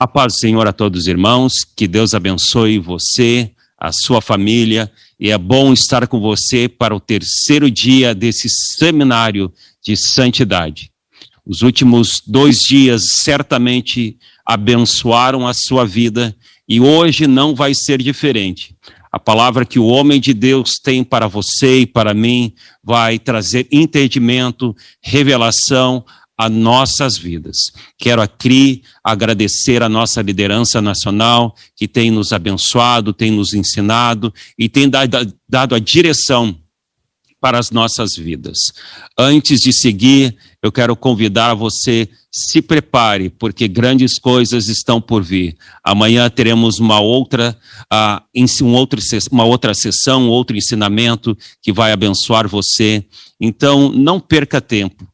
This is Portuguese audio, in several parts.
A paz do Senhor a todos os irmãos, que Deus abençoe você, a sua família, e é bom estar com você para o terceiro dia desse seminário de santidade. Os últimos dois dias certamente abençoaram a sua vida e hoje não vai ser diferente. A palavra que o homem de Deus tem para você e para mim vai trazer entendimento, revelação, a nossas vidas. Quero aqui agradecer a nossa liderança nacional, que tem nos abençoado, tem nos ensinado e tem dado, a direção para as nossas vidas. Antes de seguir, eu quero convidar você, se prepare, porque grandes coisas estão por vir. Amanhã teremos uma outra, uh, um outro, uma outra sessão, outro ensinamento que vai abençoar você. Então, não perca tempo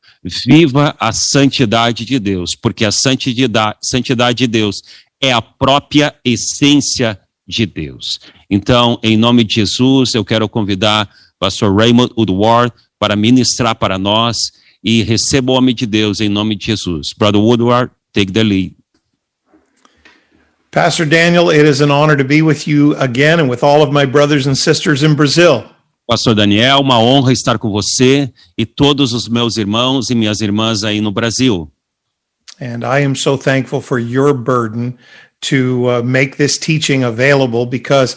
viva a santidade de Deus, porque a santidade, de Deus é a própria essência de Deus. Então, em nome de Jesus, eu quero convidar o pastor Raymond Woodward para ministrar para nós e receba o homem de Deus em nome de Jesus. Brother Woodward, take the lead. Pastor Daniel, it is an honor to be with you again and with all of my brothers and sisters in Brazil. Pastor Daniel, uma honra estar com você e todos os meus irmãos e minhas irmãs aí no Brasil. And I am so thankful for your burden to uh, make this teaching available because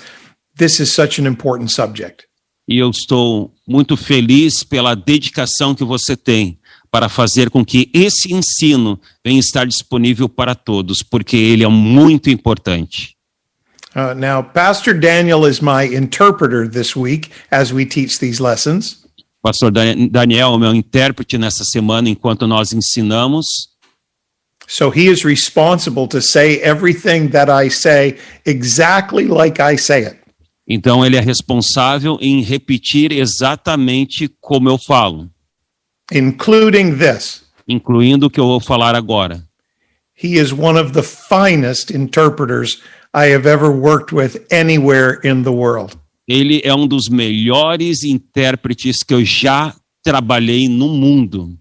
this is such an important subject. E eu estou muito feliz pela dedicação que você tem para fazer com que esse ensino venha estar disponível para todos, porque ele é muito importante. Uh, now, Pastor Daniel is my interpreter this week as we teach these lessons. Pastor Daniel é meu intérprete nessa semana enquanto nós ensinamos. So he is responsible to say everything that I say exactly like I say it. Então ele é responsável em repetir exatamente como eu falo. Including this. Incluindo o que eu vou falar agora. He is one of the finest interpreters I have ever worked with anywhere in the world. Ele é um dos melhores intérpretes que eu já trabalhei no mundo.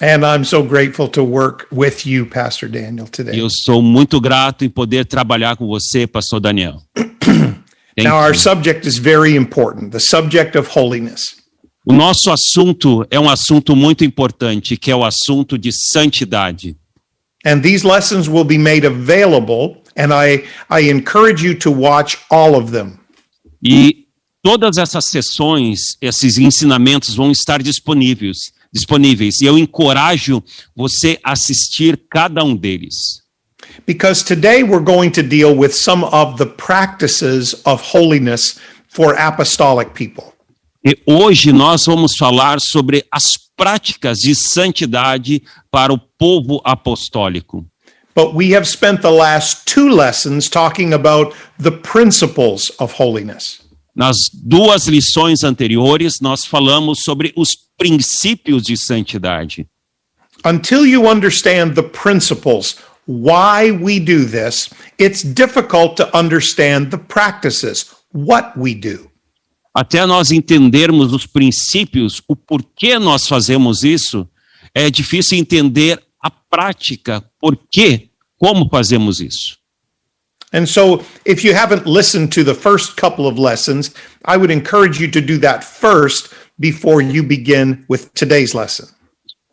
And I'm so grateful to work with you, Pastor Daniel, today. Eu sou muito grato em poder trabalhar com você, Pastor Daniel. now, our subject is very important, the subject of holiness. O nosso assunto é um assunto muito importante, que é o assunto de santidade. And these lessons will be made available and I, I encourage you to watch all of them. E todas essas sessões, esses ensinamentos vão estar disponíveis, disponíveis. E eu encorajo você a assistir cada um deles. Because today we're going to deal with some of the practices of holiness for apostolic people. E hoje nós vamos falar sobre as práticas de santidade para o povo apostólico. But we have spent the last two lessons talking about the principles of holiness. Nas duas lições anteriores, nós falamos sobre os princípios de santidade. Until you understand the principles, why we do this, it's difficult to understand the practices, what we do. Até nós entendermos os princípios, o porquê nós fazemos isso, é difícil entender a prática, por quê como fazemos isso? And so, if you haven't listened to the first couple of lessons, I would encourage you to do that first before you begin with today's lesson.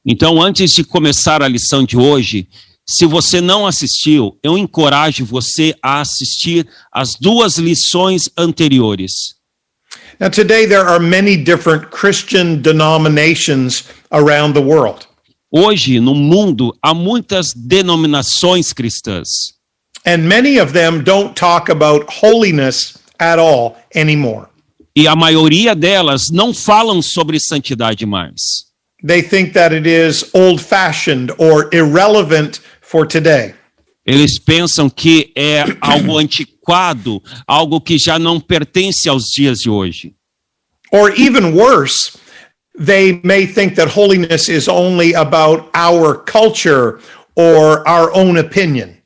Então, antes de começar a lição de hoje, se você não assistiu, eu encorajo você a assistir as duas lições anteriores. Now, today there are many different Christian denominations around the world. Hoje, no mundo, há muitas denominações cristãs. And many of them don't talk about holiness at all anymore. E a maioria delas não falam sobre santidade mais. They think that it is old-fashioned or irrelevant for today. Eles pensam que é algo antiquado, algo que já não pertence aos dias de hoje. Or even worse, they may think that holiness is only about our culture or our own opinion.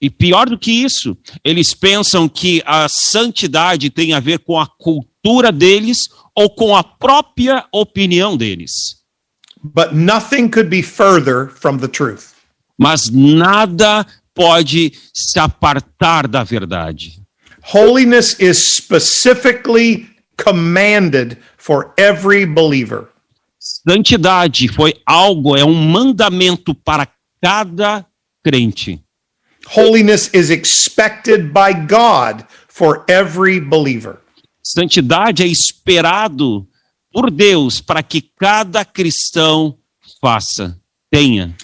E pior do que isso, eles pensam que a santidade tem a ver com a cultura deles ou com a própria opinião deles. But nothing could be further from the truth. Mas nada pode se apartar da verdade. Holiness is specifically commanded for every believer. Santidade foi algo, é um mandamento para cada crente. Holiness is expected by God for every believer. Santidade é esperado por Deus para que cada cristão faça, tenha.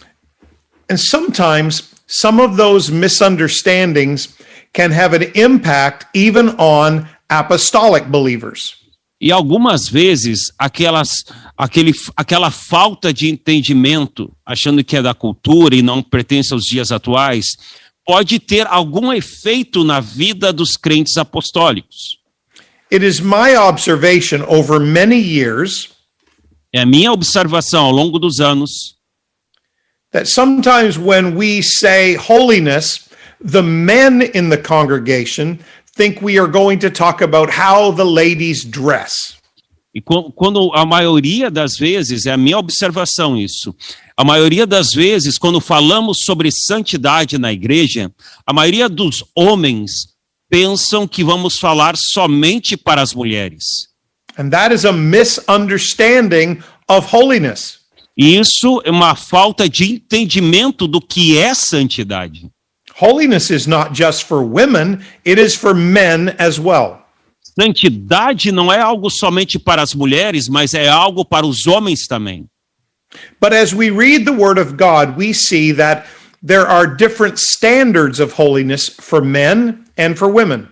And sometimes some of those misunderstandings can have an impact even on apostolic believers. E algumas vezes aquelas, aquele, aquela falta de entendimento, achando que é da cultura e não pertence aos dias atuais, pode ter algum efeito na vida dos crentes apostólicos. It is my observation over many years É a minha observação ao longo dos anos that sometimes when we say holiness, the men in the congregation think we are going to talk about how the ladies dress. E qu- quando a maioria das vezes, é a minha observação isso, a maioria das vezes, quando falamos sobre santidade na igreja, a maioria dos homens pensam que vamos falar somente para as mulheres. And that is a misunderstanding of holiness. Isso é uma falta de entendimento do que é santidade. Holiness is not just for women, it is for men as well. Santidade não é algo somente para as mulheres, mas é algo para os homens também. But as we read the Word of God, we see that there are different standards of holiness for men and for women.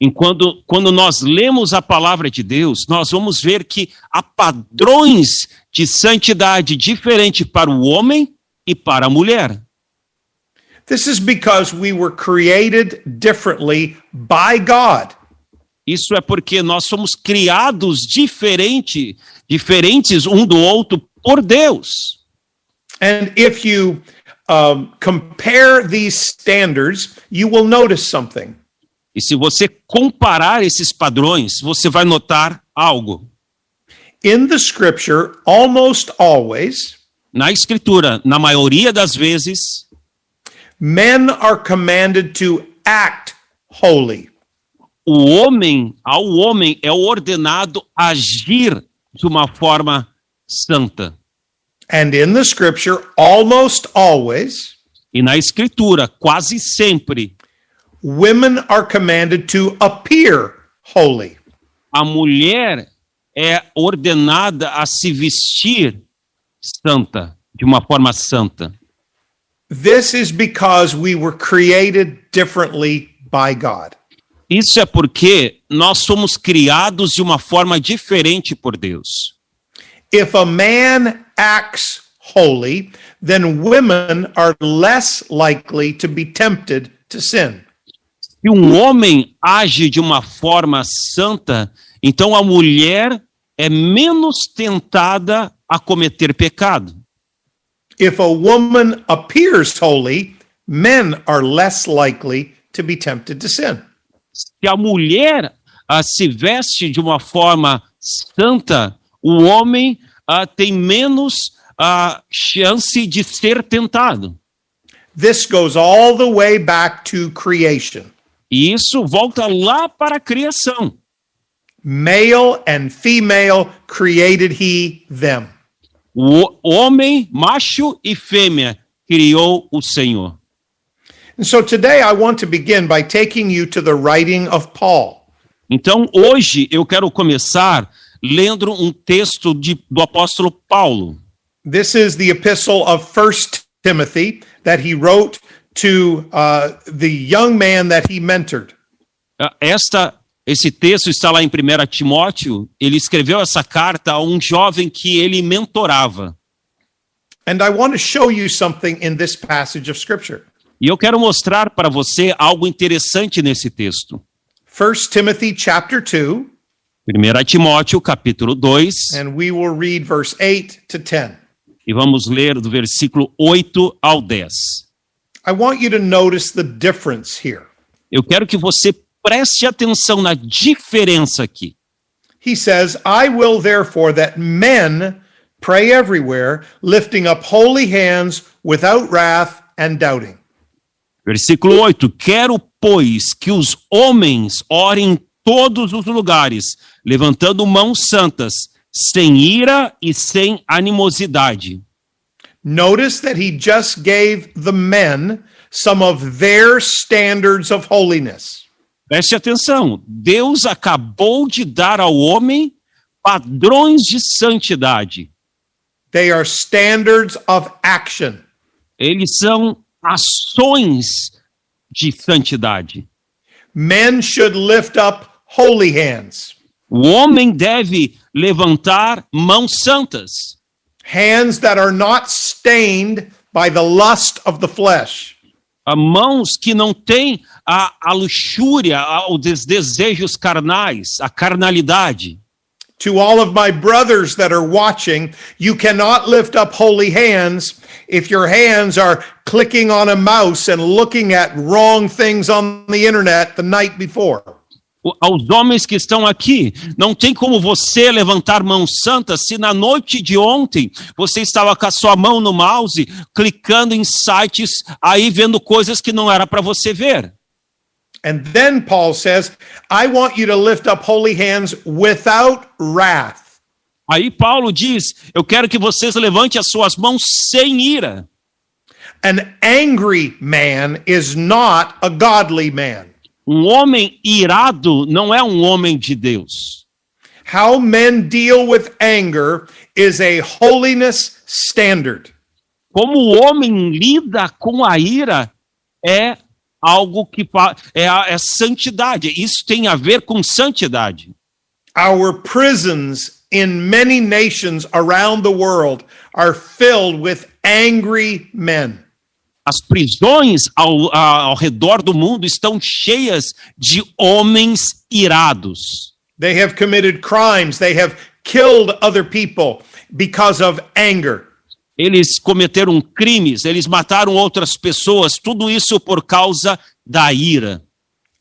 Enquanto quando nós lemos a palavra de Deus, nós vamos ver que há padrões de santidade diferente para o homem e para a mulher. This is because we were created differently by God. Isso é porque nós somos criados diferente, diferentes um do outro por Deus. And if you um, compare these standards, you will notice something. E se você comparar esses padrões, você vai notar algo. In the scripture, almost always, Na escritura, na maioria das vezes, men are commanded to act holy. o homem, ao homem é ordenado agir de uma forma santa. And in the scripture, almost always, E na escritura, quase sempre, women are commanded to appear holy. a mulher é ordenada a se vestir santa, de uma forma santa. This is because we were created differently by God. Isso é porque nós somos criados de uma forma diferente por Deus. If a man acts holy, then women are less likely to be tempted to sin. Se um homem age de uma forma santa, então a mulher é menos tentada a cometer pecado. If a woman appears holy, men are less likely to be tempted to sin. Se a mulher ah, se veste de uma forma santa, o homem ah, tem menos ah, chance de ser tentado. This goes all the way back to creation. E isso volta lá para a criação. Male and female created he them. O homem, macho e fêmea, criou o Senhor. And so today I want to begin by taking you to the writing of Paul. Então, hoje eu quero começar lendo um texto de- do apóstolo Paulo. This is the epistle of First Timothy that he wrote to uh, the young man that he mentored. Ah, Esta, esse texto está lá em 1 Timóteo. Ele escreveu essa carta a um jovem que ele mentorava. And I want to show you something in this passage of scripture. E eu quero mostrar para você algo interessante nesse texto. 1 Timothy chapter 2, 1 Timóteo, capítulo 2, and we will read verse 8 to 10. e vamos ler do versículo 8 ao 10. I want you to notice the difference here. Eu quero que você preste atenção na diferença aqui. He says, I will therefore that men pray everywhere, lifting up holy hands without wrath and doubting. Versículo 8: Quero, pois, que os homens orem em todos os lugares, levantando mãos santas, sem ira e sem animosidade. Notice that he just gave the men some of their standards of holiness. Preste atenção, Deus acabou de dar ao homem padrões de santidade. They are standards of action. Eles são ações de santidade. Men should lift up holy hands, O homem deve levantar mãos santas, hands that are not stained by the lust of the flesh. a mãos que não têm a, a luxúria, a- os desejos carnais, a carnalidade. To all of my brothers that are watching, you cannot lift up holy hands if your hands are clicking on a mouse and looking at wrong things on the internet the night before. Aos homens que estão aqui, não tem como você levantar mãos santas se na noite de ontem você estava com a sua mão no mouse, clicando em sites aí vendo coisas que não era para você ver. And then Paul says, I want you to lift up holy hands without wrath. Aí Paulo diz: Eu quero que vocês levantem as suas mãos sem ira. An angry man is not a godly man. Um homem irado não é um homem de Deus. How men deal with anger is a holiness standard. Como o homem lida com a ira é algo que é, é santidade. Isso tem a ver com santidade. Our prisons in many nations around the world are filled with angry men. As prisões ao, ao redor do mundo estão cheias de homens irados. They have committed crimes, they have killed other people because of anger. Eles cometeram crimes, eles mataram outras pessoas, tudo isso por causa da ira.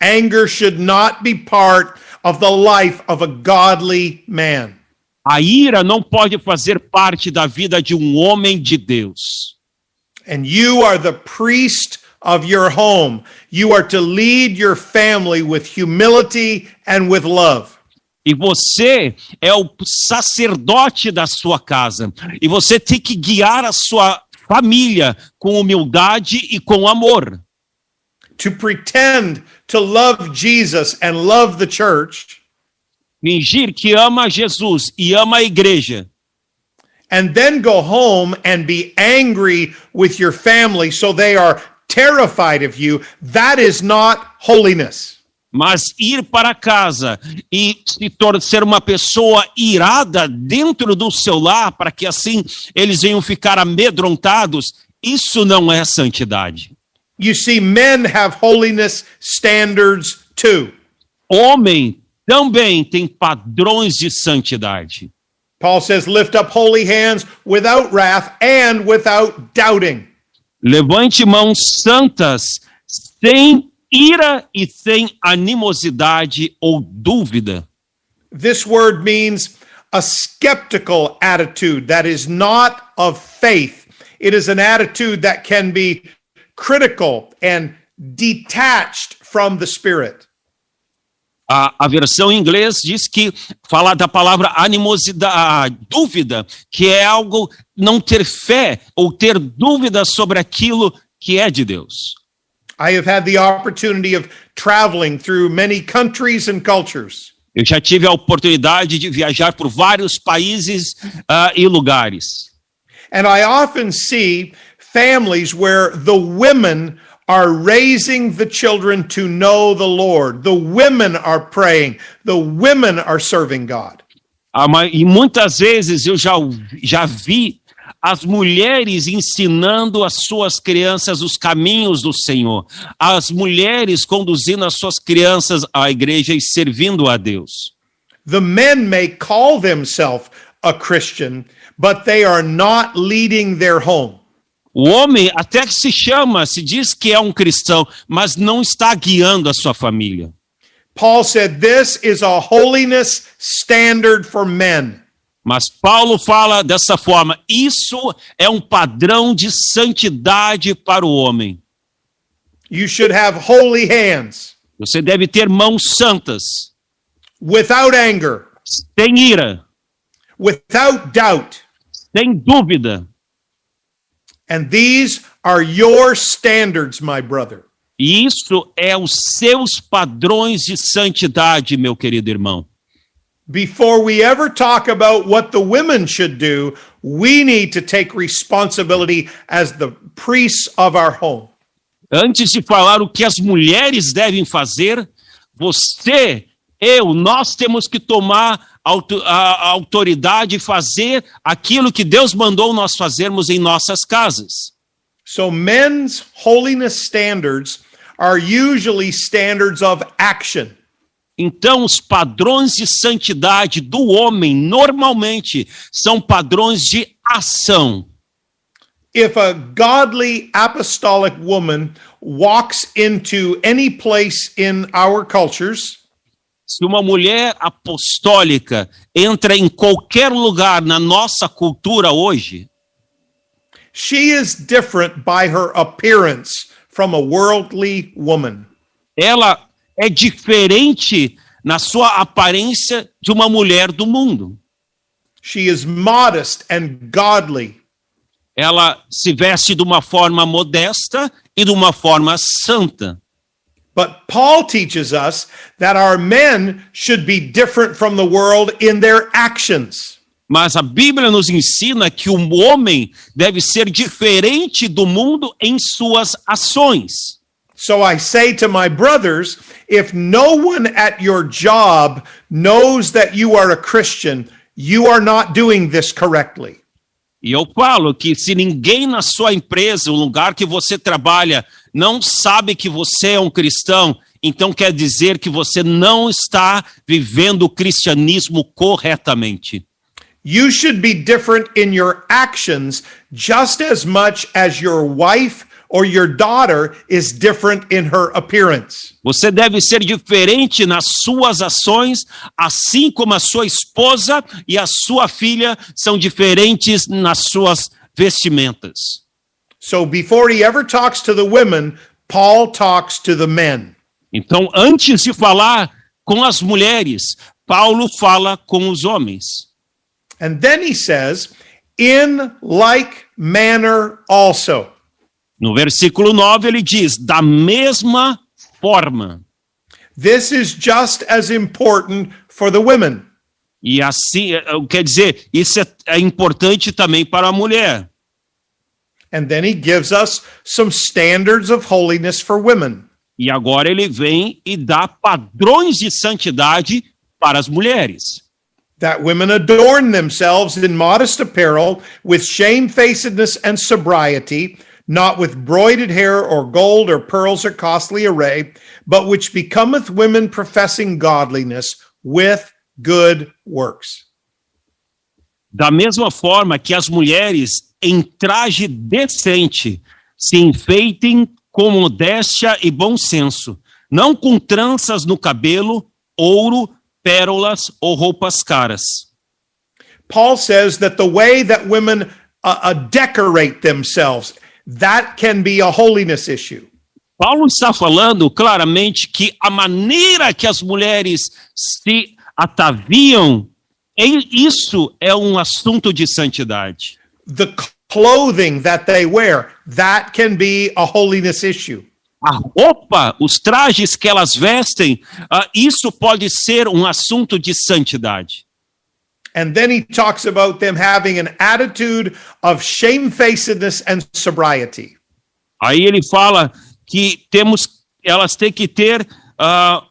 Anger should not be part of the life of a godly man. A ira não pode fazer parte da vida de um homem de Deus. And you are the priest of your home. You are to lead your family with humility and with love. E você é o sacerdote da sua casa. E você tem que guiar a sua família com humildade e com amor. To pretend to love Jesus and love the church Fingir que ama Jesus e ama a igreja. and then go home and be angry with your family so they are terrified of you, that is not holiness. Mas ir para casa e se ser uma pessoa irada dentro do seu lar, para que assim eles venham ficar amedrontados, isso não é santidade. You see, men have holiness standards too. Homem também tem padrões de santidade. Paul says, lift up holy hands without wrath and without doubting. Levante mãos santas sem ira e sem animosidade ou dúvida. This word means a skeptical attitude that is not of faith. It is an attitude that can be critical and detached from the Spirit. A, a versão em inglês diz que fala da palavra animosidade, dúvida, que é algo não ter fé ou ter dúvida sobre aquilo que é de Deus. I have had the opportunity of traveling through many countries and cultures. Eu já tive a oportunidade de viajar por vários países ah, e lugares. And I often see families where the women are raising the children to know the Lord. The women are praying. The women are serving God. Ah, E muitas vezes eu já, já vi as mulheres ensinando as suas crianças os caminhos do Senhor, as mulheres conduzindo as suas crianças à igreja e servindo a Deus. The men may call themselves a Christian, but they are not leading their home. O homem até que se chama, se diz que é um cristão, mas não está guiando a sua família. Paul said, This is a holiness standard for men. Mas Paulo fala dessa forma: isso é um padrão de santidade para o homem. You should have holy hands, Você deve ter mãos santas, without anger, sem ira, without doubt. sem dúvida. And these are your standards, my brother. E isso é os seus padrões de santidade, meu querido irmão. Before we ever talk about what the women should do, we need to take responsibility as the priests of our home. Antes de falar o que as mulheres devem fazer, você, eu, nós temos que tomar a autoridade e fazer aquilo que Deus mandou nós fazermos em nossas casas. So, men's holiness standards are usually standards of action. Então, os padrões de santidade do homem, normalmente, são padrões de ação. If a godly apostolic woman walks into any place in our cultures, Se uma mulher apostólica entra em qualquer lugar na nossa cultura hoje, she is different by her appearance from a worldly woman. ela é diferente na sua aparência de uma mulher do mundo. She is modest and godly. Ela se veste de uma forma modesta e de uma forma santa. But Paul teaches us that our men should be different from the world in their actions. Mas a Bíblia nos ensina que o homem deve ser diferente do mundo em suas ações. So I say to my brothers, if no one at your job knows that you are a Christian, you are not doing this correctly. E eu falo que se ninguém na sua empresa, o lugar que você trabalha, não sabe que você é um cristão, então quer dizer que você não está vivendo o cristianismo corretamente. You should be different in your actions just as much as your wife or your daughter is different in her appearance. Você deve ser diferente nas suas ações, assim como a sua esposa e a sua filha são diferentes nas suas vestimentas. So before he ever talks to the women, Paul talks to the men. Então, antes de falar com as mulheres, Paulo fala com os homens. And then he says, in like manner also. No versículo 9 ele diz: da mesma forma. This is just as important for the women. E assim, eh, eh, quer dizer, isso é, é importante também para a mulher. And then he gives us some standards of holiness for women. E agora ele vem e dá padrões de santidade para as mulheres. That women adorn themselves in modest apparel with shamefacedness and sobriety, not with broided hair or gold or pearls or costly array, but which becometh women professing godliness with good works. Da mesma forma que as mulheres em traje decente se enfeitem com modéstia e bom senso, não com tranças no cabelo, ouro, pérolas ou roupas caras. Paul says that the way that women uh, uh, decorate themselves, that can be a holiness issue. Paulo está falando claramente que a maneira que as mulheres se ataviam, isso é um assunto de santidade. The clothing that they wear, that can be a holiness issue. A roupa, os trajes que elas vestem, ah, isso pode ser um assunto de santidade. And then he talks about them having an attitude of shamefacedness and sobriety. Aí ele fala que temos, elas têm que ter ah,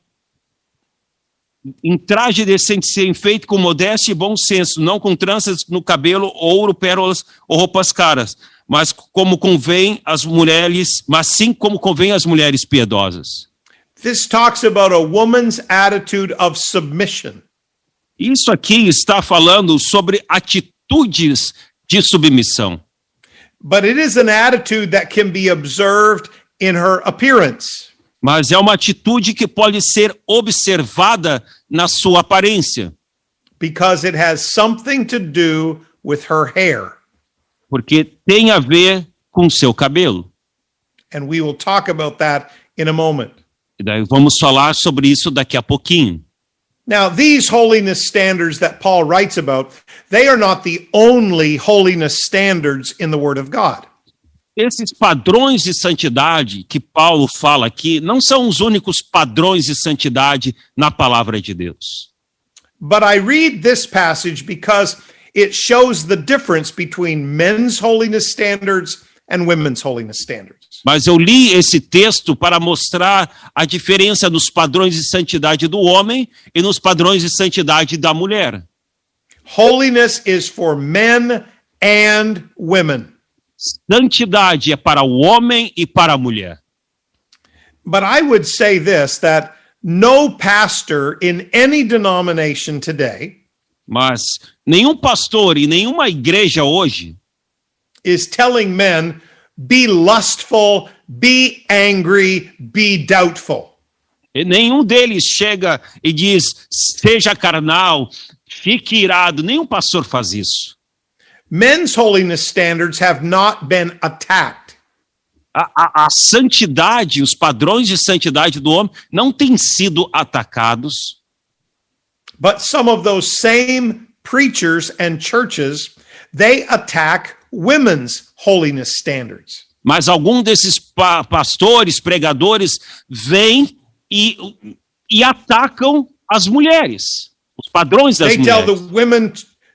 em traje decente ser feito com modéstia e bom senso, não com tranças no cabelo, ouro, pérolas ou roupas caras, mas como convém as mulheres, mas sim como convém as mulheres piedosas. This talks about a woman's attitude of submission. Isso aqui está falando sobre atitudes de submissão. But it is an attitude that can be observed in her appearance. mas é uma atitude que pode ser observada na sua aparência, because it has something to do with her hair. porque tem a ver com seu cabelo. And we will talk about that in a moment. E daí vamos falar sobre isso daqui a pouquinho. Now, these holiness standards that Paul writes about, they are not the only holiness standards in the Word of God. Esses padrões de santidade que Paulo fala aqui não são os únicos padrões de santidade na palavra de Deus. But I read this passage because it shows the difference between men's holiness standards and women's holiness standards. Mas eu li esse texto para mostrar a diferença nos padrões de santidade do homem e nos padrões de santidade da mulher. Holiness is for men and women. Santidade é para o homem e para a mulher. But I would say this that no pastor in any denomination today Mas nenhum pastor e nenhuma igreja hoje is telling men be lustful, be angry, be doubtful. E nenhum deles chega e diz: seja carnal, fique irado. Nenhum pastor faz isso. Men's holiness standards have not been attacked. A, a, a santidade, os padrões de santidade do homem não têm sido atacados, But some of those same preachers and churches, they attack women's holiness standards. mas algum desses pa- pastores, pregadores, vêm e, e atacam as mulheres, os padrões das They tell the mulheres. women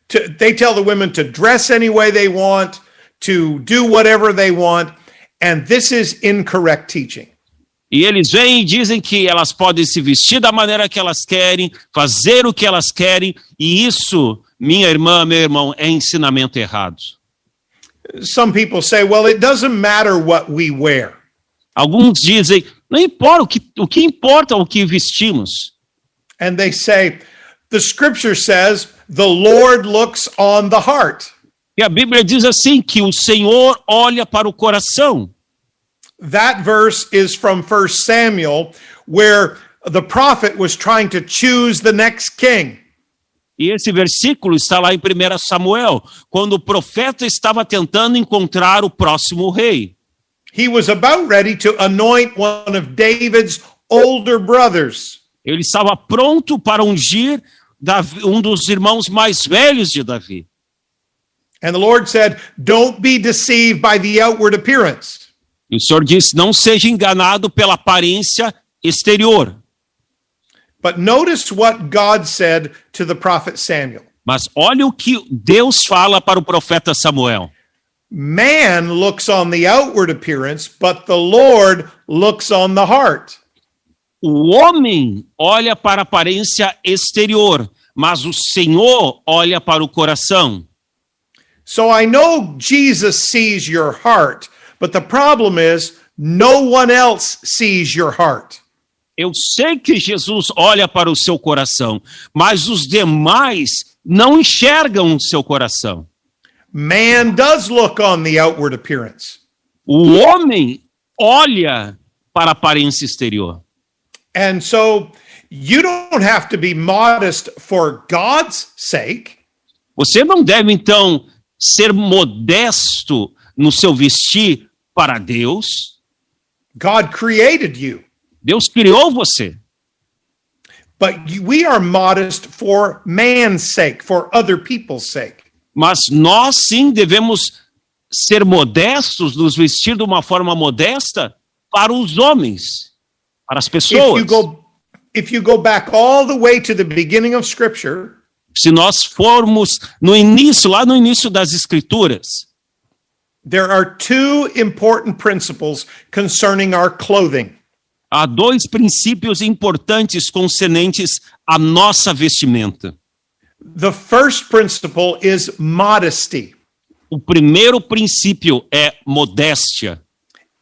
to they tell the women to dress any way they want, to do whatever they want, and this is incorrect teaching. E eles vêm e dizem que elas podem se vestir da maneira que elas querem, fazer o que elas querem, e isso, minha irmã, meu irmão, é ensinamento errado. Some people say, well, it doesn't matter what we wear. Alguns dizem, não importa, o que, o que importa o que vestimos. And they say, the scripture says, the Lord looks on the heart. E a Bíblia diz assim, que o Senhor olha para o coração. That verse is from 1 Samuel, where the prophet was trying to choose the next king. E esse versículo está lá em 1 Samuel, quando o profeta estava tentando encontrar o próximo rei. He was about ready to anoint one of David's older brothers. Ele estava pronto para ungir Davi- um dos irmãos mais velhos de Davi. And the Lord said, Don't be deceived by the outward appearance. E o Senhor disse: não seja enganado pela aparência exterior. But notice what God said to the prophet Samuel Mas olha o que Deus fala para o profeta Samuel. Man looks on the outward appearance, but the Lord looks on the heart. O homem olha para a aparência exterior, mas o Senhor olha para o coração. So I know Jesus sees your heart, but the problem is no one else sees your heart. Eu sei que Jesus olha para o seu coração, mas os demais não enxergam o seu coração. Man does look on the outward appearance. O homem olha para a aparência exterior. And so you don't have to be modest for God's sake. Você não deve, então, ser modesto no seu vestir para Deus. God created you. Deus criou você. But we are modest for man's sake, for other people's sake. Mas nós sim devemos ser modestos, nos vestir de uma forma modesta para os homens, para as If pessoas. you go if you go back all the way to the beginning of scripture, Se nós formos no início, lá no início das escrituras, there are two important principles concerning our clothing. Há dois princípios importantes concernentes à nossa vestimenta. The first principle is modesty. O primeiro princípio é modéstia.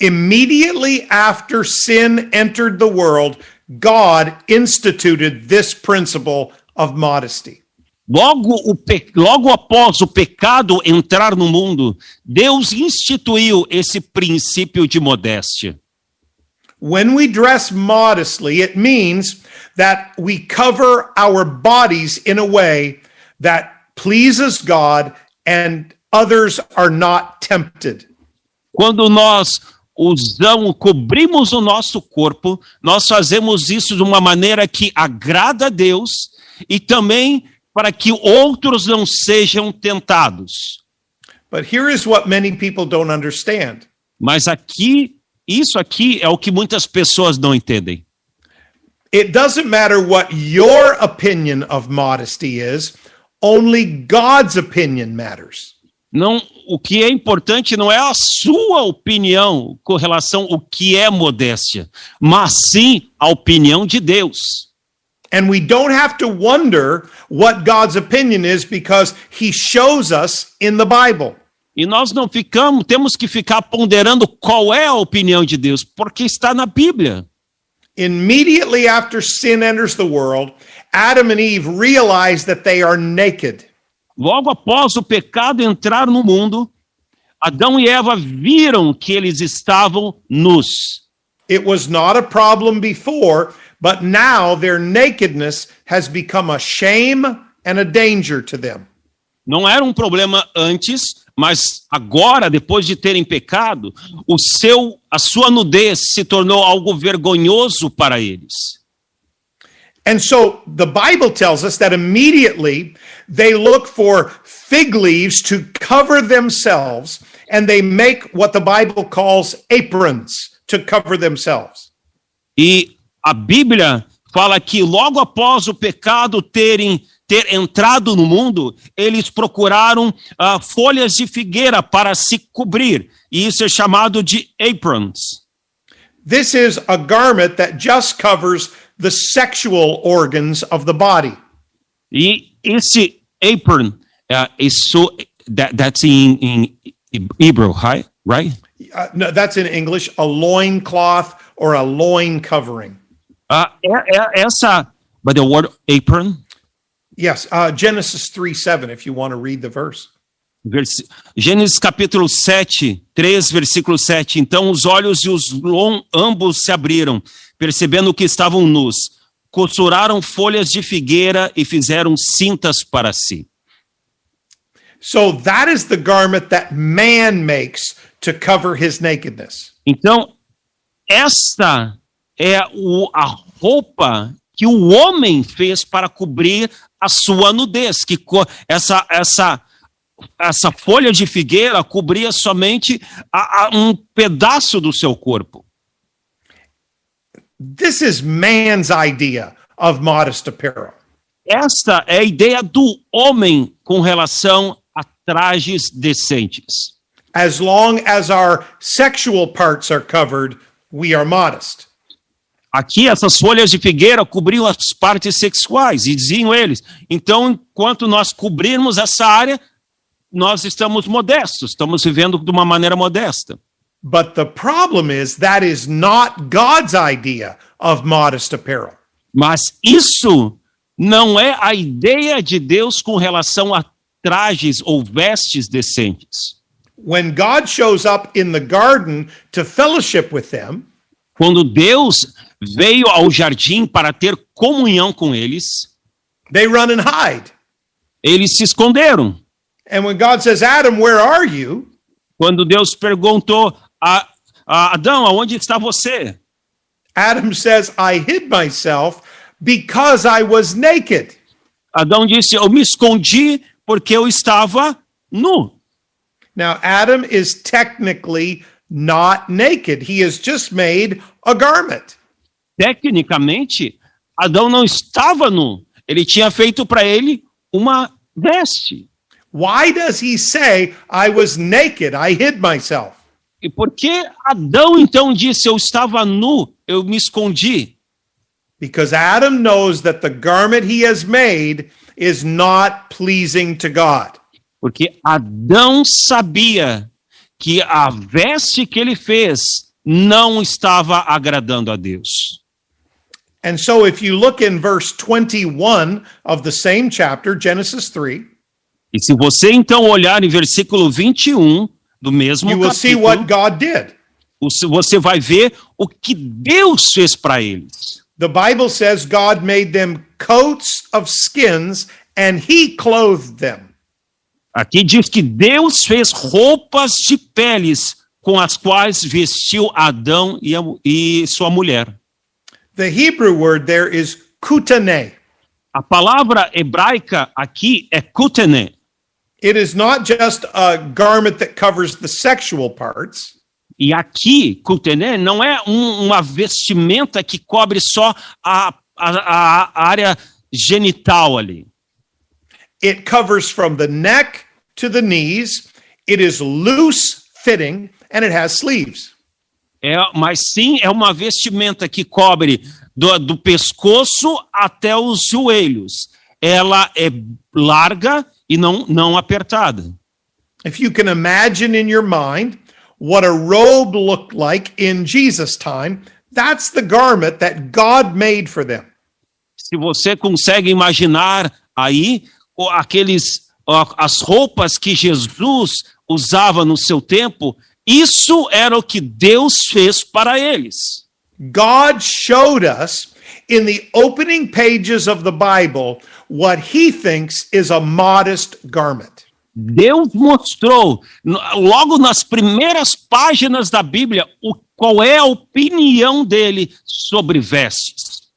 Immediately after sin entered the world, God instituted this principle of modesty. Logo, o pe- logo após o pecado entrar no mundo, Deus instituiu esse princípio de modéstia. When we dress modestly, it means that we cover our bodies in a way that pleases God and others are not tempted. Quando nós usamos, cobrimos o nosso corpo, nós fazemos isso de uma maneira que agrada a Deus e também para que outros não sejam tentados. But here is what many people don't understand. Mas aqui, isso aqui é o que muitas pessoas não entendem. It doesn't matter what your opinion of modesty is, only God's opinion matters. Não, o que é importante não é a sua opinião com relação ao que é modéstia, mas sim a opinião de Deus. And we don't have to wonder what God's opinion is because he shows us in the Bible. E nós não ficamos, temos que ficar ponderando qual é a opinião de Deus, porque está na Bíblia. Immediately after sin enters the world, Adam and Eve realize that they are naked. Logo após o pecado entrar no mundo, Adão e Eva viram que eles estavam nus. It was not a problem before, but now their nakedness has become a shame and a danger to them. Não era um problema antes, mas agora, depois de terem pecado, o seu, a sua nudez se tornou algo vergonhoso para eles. And so the Bible tells us that immediately they look for fig leaves to cover themselves and they make what the Bible calls aprons to cover themselves. E a Bíblia fala que logo após o pecado terem ter entrado no mundo, eles procuraram ah, folhas de figueira para se cobrir, e isso é chamado de aprons. This is a garment that just covers the sexual organs of the body. E esse apron, uh, isso that, that's in, in Hebrew, right? Right? Uh, no, that's in English, a loincloth or a loin covering. É essa, but the word apron, Yes, uh, Genesis 3 7, if you want to read the verse. Versi- Gênesis capítulo 7, 3, versículo 7. Então os olhos e os lom- ambos se abriram, percebendo que estavam nus. Costuraram folhas de figueira e fizeram cintas para si. So that is the garment that man makes to cover his nakedness. Então, esta é o- a roupa que o homem fez para cobrir a sua nudez. Que essa, essa, essa folha de figueira cobria somente a- a- um pedaço do seu corpo. This is man's idea of modest apparel. Esta é a ideia do homem com relação a trajes decentes. As long as our sexual parts are covered, we are modest. Aqui, essas folhas de figueira cobriam as partes sexuais, e diziam eles. Então, enquanto nós cobrirmos essa área, nós estamos modestos, estamos vivendo de uma maneira modesta. But the problem is that is not God's idea of modest apparel. Mas isso não é a ideia de Deus com relação a trajes ou vestes decentes. When God shows up in the garden to fellowship with them, Quando Deus veio ao jardim para ter comunhão com eles, they run and hide. eles se esconderam. And when God says, Adam, where are you? Quando Deus perguntou a, a Adão, aonde está você? Adam says, I hid myself because I was naked. Adão disse: Eu me escondi porque eu estava nu. Now, Adam is technically not naked. He has just made a garment. Tecnicamente, Adão não estava nu. Ele tinha feito para ele uma veste. Why does he say, I was naked? I hid myself. E por que Adão então disse: Eu estava nu, eu me escondi? Because Adam knows that the garment he has made is not pleasing to God. Porque Adão sabia que a veste que ele fez não estava agradando a Deus. And so, if you look in verse 21 of the same chapter, Genesis 3, E se você então olhar em versículo 21 do mesmo you will see capítulo, what God did. você vai ver o que Deus fez para eles. The Bible says God made them coats of skins and he clothed them. Aqui diz que Deus fez roupas de peles com as quais vestiu Adão e, a- e sua mulher. The Hebrew word there is kutane. A palavra hebraica aqui é kutene. It is not just a garment that covers the sexual parts. E aqui, kutene, não é um- uma vestimenta que cobre só a, a- a área genital ali. It covers from the neck to the knees. It is loose fitting and it has sleeves. É, mas sim é uma vestimenta que cobre do, do pescoço até os joelhos. Ela é larga e não, não apertada. If you can imagine in your mind what a robe looked like in Jesus' time, that's the garment that God made for them. Se você consegue imaginar aí aqueles as roupas que Jesus usava no seu tempo, isso era o que Deus fez para eles. God showed us in the opening pages of the Bible what he thinks is a modest garment. Deus mostrou logo nas primeiras páginas da Bíblia o, qual é a opinião dele sobre vestes.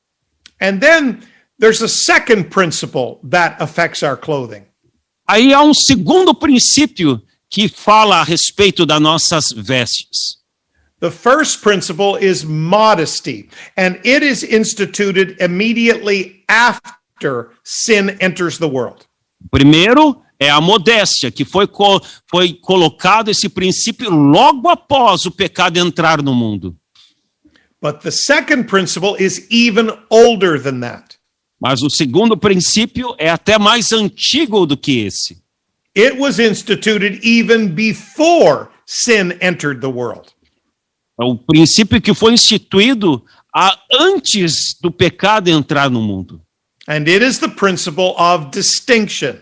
And then there's a second principle that affects our clothing. Aí há um segundo princípio que fala a respeito das nossas vestes. The first principle is modesty, and it is instituted immediately after sin enters the world. Primeiro é a modéstia, que foi, co- foi colocado esse princípio logo após o pecado entrar no mundo. But the second principle is even older than that. Mas o segundo princípio é até mais antigo do que esse. It was instituted even before sin entered the world. É o princípio que foi instituído a- antes do pecado entrar no mundo. And it is the principle of distinction.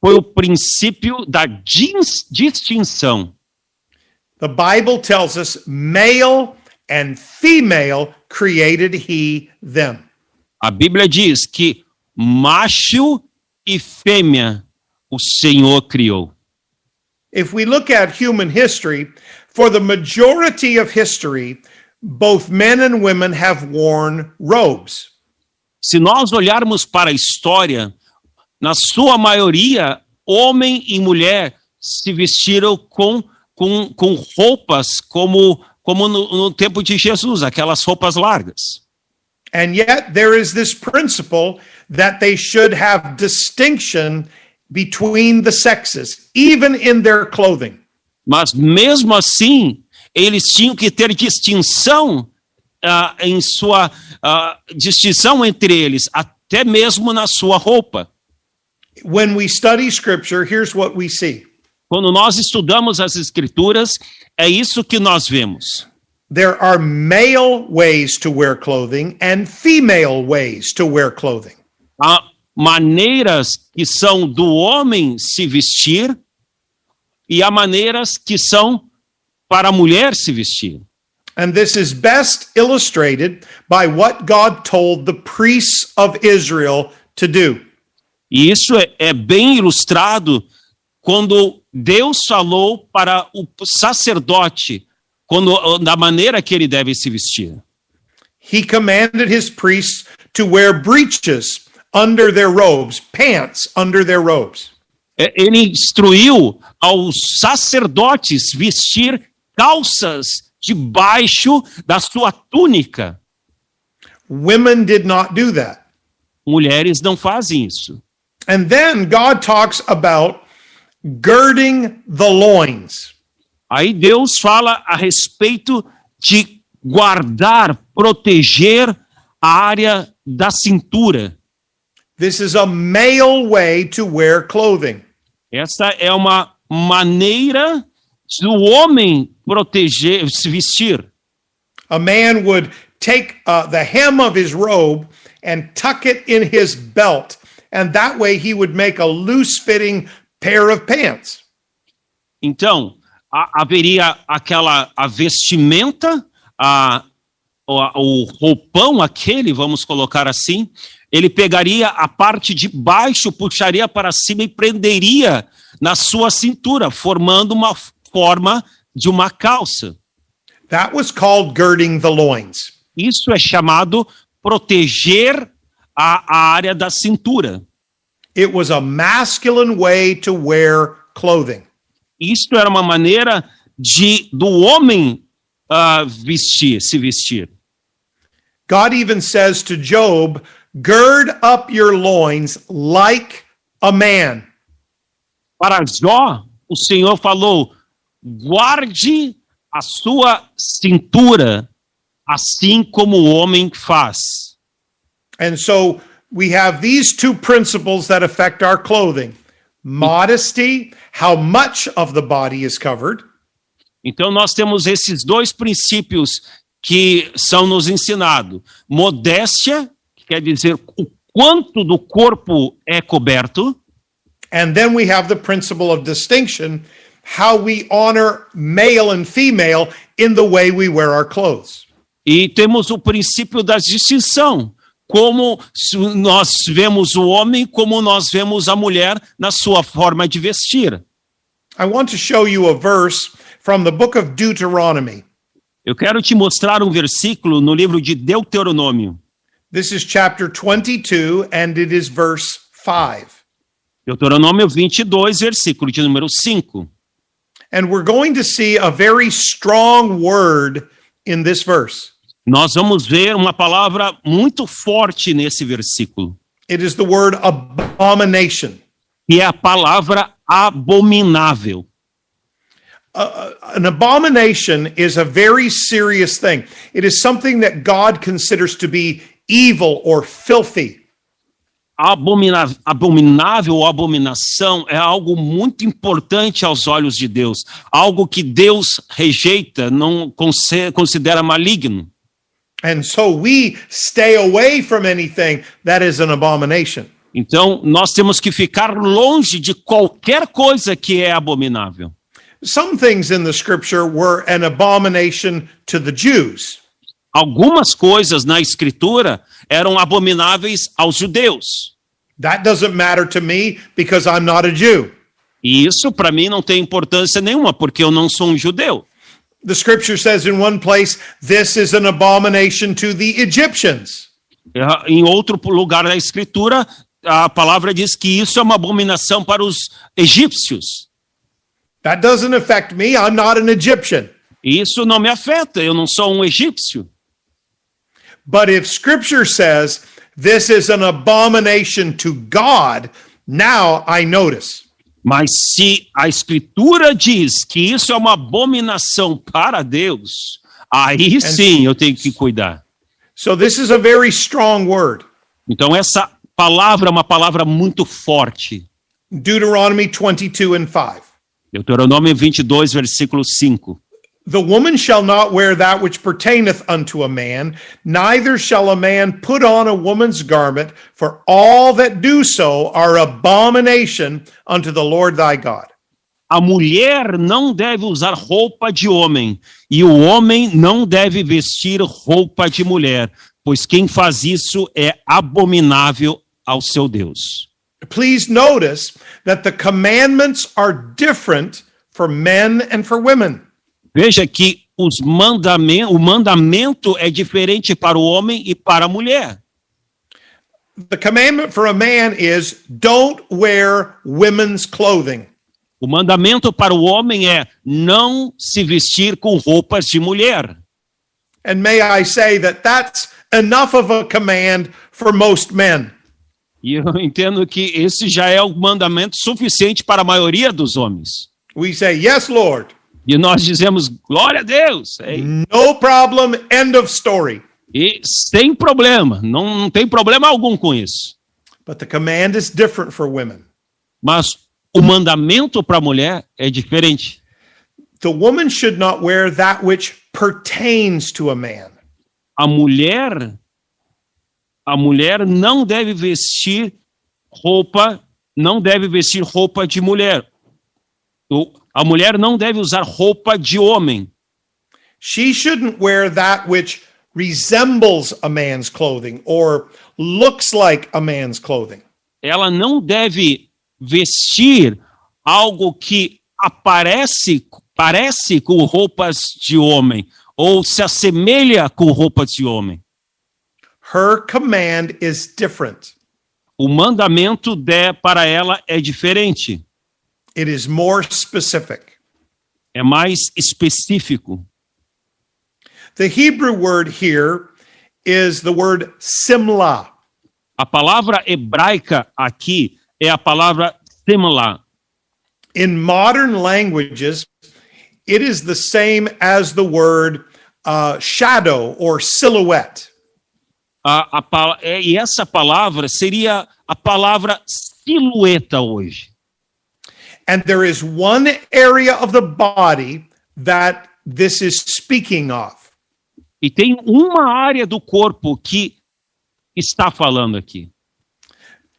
Foi o princípio da dis- distinção. The Bible tells us male and female created he them. A Bíblia diz que macho e fêmea o Senhor criou. If we look at human history, for the majority of history, both men and women have worn robes. Se nós olharmos para a história, na sua maioria, homem e mulher se vestiram com, com, com roupas como, como no, no tempo de Jesus, aquelas roupas largas. And yet there is this principle that they should have distinction between the sexes, even in their clothing. Mas mesmo assim, eles tinham que ter distinção ah, em sua ah, distinção entre eles, até mesmo na sua roupa. When we study scripture, here's what we see Quando nós estudamos as escrituras, é isso que nós vemos. there are male ways to wear clothing and female ways to wear clothing. Há maneiras que são do homem se vestir e há maneiras que são para a mulher se vestir. And this is best illustrated by what God told the priests of Israel to do. E isso é, é bem ilustrado quando Deus falou para o sacerdote quando, da maneira que ele deve se vestir. He commanded his priests to wear breeches under their robes, pants under their robes. É, Ele instruiu aos sacerdotes vestir calças debaixo da sua túnica. Women did not do that. Mulheres não fazem isso. And then God talks about girding the loins. Aí Deus fala a respeito de guardar, proteger a área da cintura. This is a male way to wear clothing. Essa é uma maneira do homem proteger, se vestir. A man would take uh, the hem of his robe and tuck it in his belt, and that way he would make a loose fitting pair of pants. Então, ha- haveria aquela a vestimenta, a, o, o roupão aquele, vamos colocar assim, ele pegaria a parte de baixo, puxaria para cima e prenderia na sua cintura, formando uma forma de uma calça. That was called girding the loins. Isso é chamado proteger a, a área da cintura. It was a masculine way to wear clothing. Isto era uma maneira de do homem ah, vestir, se vestir. God even says to Job, Gird up your loins like a man. Para Jó, o Senhor falou: guarde a sua cintura, assim como o homem faz. And so we have these two principles that affect our clothing modesty, how much of the body is covered, Então nós temos esses dois princípios que são nos ensinados: modéstia, quer dizer o quanto do corpo é coberto, and then we have the principle of distinction, how we honor male and female in the way we wear our clothes. e temos o princípio da distinção. Como nós vemos o homem, como nós vemos a mulher na sua forma de vestir. I want to show you a verse from the book of Deuteronomy. Eu quero te mostrar um versículo no livro de Deuteronômio. This is chapter 22, and it is verse 5. Deuteronômio 22, versículo de número 5. And we're going to see a very strong word in this verse. Nós vamos ver uma palavra muito forte nesse versículo, It is the word abomination. que é a palavra abominável. An abomination is a very serious thing. It is something that God considers to be evil or filthy. Abomina- abominável ou abominação é algo muito importante aos olhos de Deus, algo que Deus rejeita, não considera maligno. And so we stay away from anything that is an abomination. Então, nós temos que ficar longe de qualquer coisa que é abominável. Some things in the scripture were an abomination to the Jews. Algumas coisas na Escritura eram abomináveis aos judeus. That doesn't matter to me because I'm not a Jew. E isso, para mim, não tem importância nenhuma, porque eu não sou um judeu. The scripture says in one place, this is an abomination to the Egyptians. É, Em outro lugar da Escritura, a palavra diz que isso é uma abominação para os egípcios. That doesn't affect me. I'm not an Egyptian. Isso não me afeta, eu não sou um egípcio. But if scripture says this is an abomination to God, now I notice. Mas se a Escritura diz que isso é uma abominação para Deus, aí sim eu tenho que cuidar. So this is a very strong word. Então, essa palavra é uma palavra muito forte. Deuteronomy 22 and 5. Deuteronômio 22, versículo 5. The woman shall not wear that which pertaineth unto a man, neither shall a man put on a woman's garment, for all that do so are abomination unto the Lord thy God. A mulher não deve usar roupa de homem, e o homem não deve vestir roupa de mulher, pois quem faz isso é abominável ao seu Deus. Please notice that the commandments are different for men and for women. Veja que os mandamen- o mandamento é diferente para o homem e para a mulher. The commandment for a man is don't wear women's clothing. O mandamento para o homem é não se vestir com roupas de mulher. And may I say that that's enough of a command for most men. E eu entendo que esse já é o mandamento suficiente para a maioria dos homens. We say, Yes, Lord, E nós dizemos, glória a Deus. É, no problem, end of story. E sem problema, não, não tem problema algum com isso. But the command is different for women. Mas o mandamento para a mulher é diferente. The woman should not wear that which pertains to a man. A mulher, a mulher não deve vestir roupa, não deve vestir roupa de mulher. O- A mulher não deve usar roupa de homem. She shouldn't wear that which resembles a man's clothing or looks like a man's clothing. Ela não deve vestir algo que aparece parece com roupas de homem ou se assemelha com roupas de homem. Her command is different. O mandamento de, para ela é diferente, It is more specific. é mais específico. The Hebrew word here is the word simla. A palavra hebraica aqui é a palavra semla. In modern languages, it is the same as the word uh, shadow or silhouette. A, a é- e essa palavra seria a palavra silhueta hoje. And there is one area of the body that this is speaking of. E tem uma área do corpo que está falando aqui.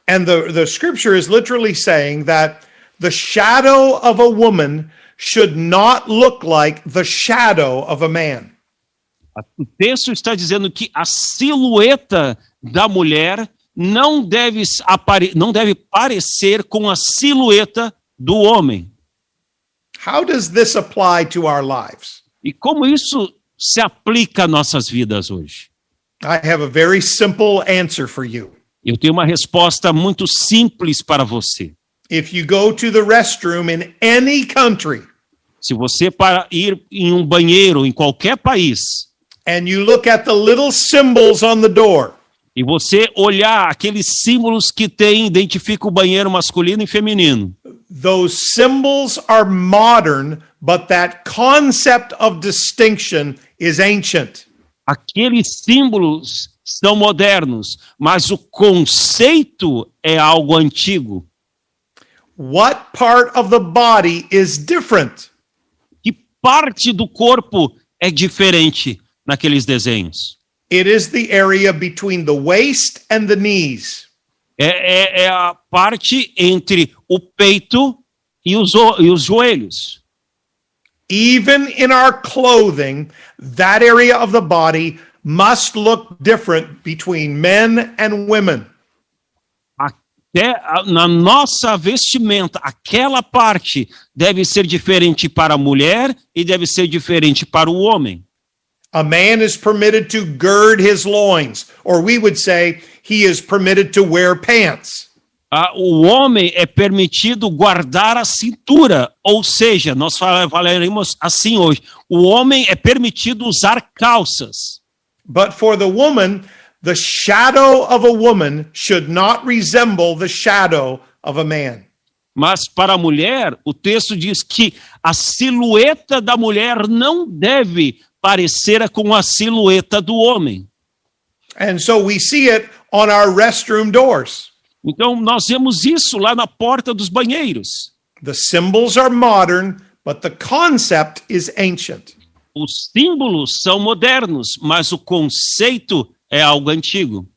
And the, the scripture is literally saying that the shadow of a woman should not look like the shadow of a man. O texto está dizendo que a silhueta da mulher não deve, não deve parecer com a silhueta do homem. How does this apply to our lives? E como isso se aplica a nossas vidas hoje? I have a very simple answer for you. Eu tenho uma resposta muito simples para você. If you go to the restroom in any country Se você para ir em um banheiro em qualquer país and you look at the little symbols on the door, e você olhar aqueles símbolos que tem identifica o banheiro masculino e feminino, those symbols are modern, but that concept of distinction is ancient. aqueles símbolos são modernos, mas o conceito é algo antigo. What part of the body is different? Que parte do corpo é diferente naqueles desenhos? It is the area between the waist and the knees. É, é- é a parte entre o peito e os, e os joelhos. Even in our clothing, that area of the body must look different between men and women. Até na nossa vestimenta, aquela parte deve ser diferente para a mulher e deve ser diferente para o homem. A man is permitted to gird his loins, or we would say he is permitted to wear pants. Ah, o homem é permitido guardar a cintura, ou seja, nós fala- falaremos assim hoje: o homem é permitido usar calças. But for the woman, the shadow of a woman should not resemble the shadow of a man. Mas para a mulher, o texto diz que a silhueta da mulher não deve parecer com a silhueta do homem. And so we see it on our restroom doors. Então, nós vemos isso lá na porta dos banheiros. The symbols are modern, but the concept is ancient. Os símbolos são modernos, mas o conceito é algo antigo.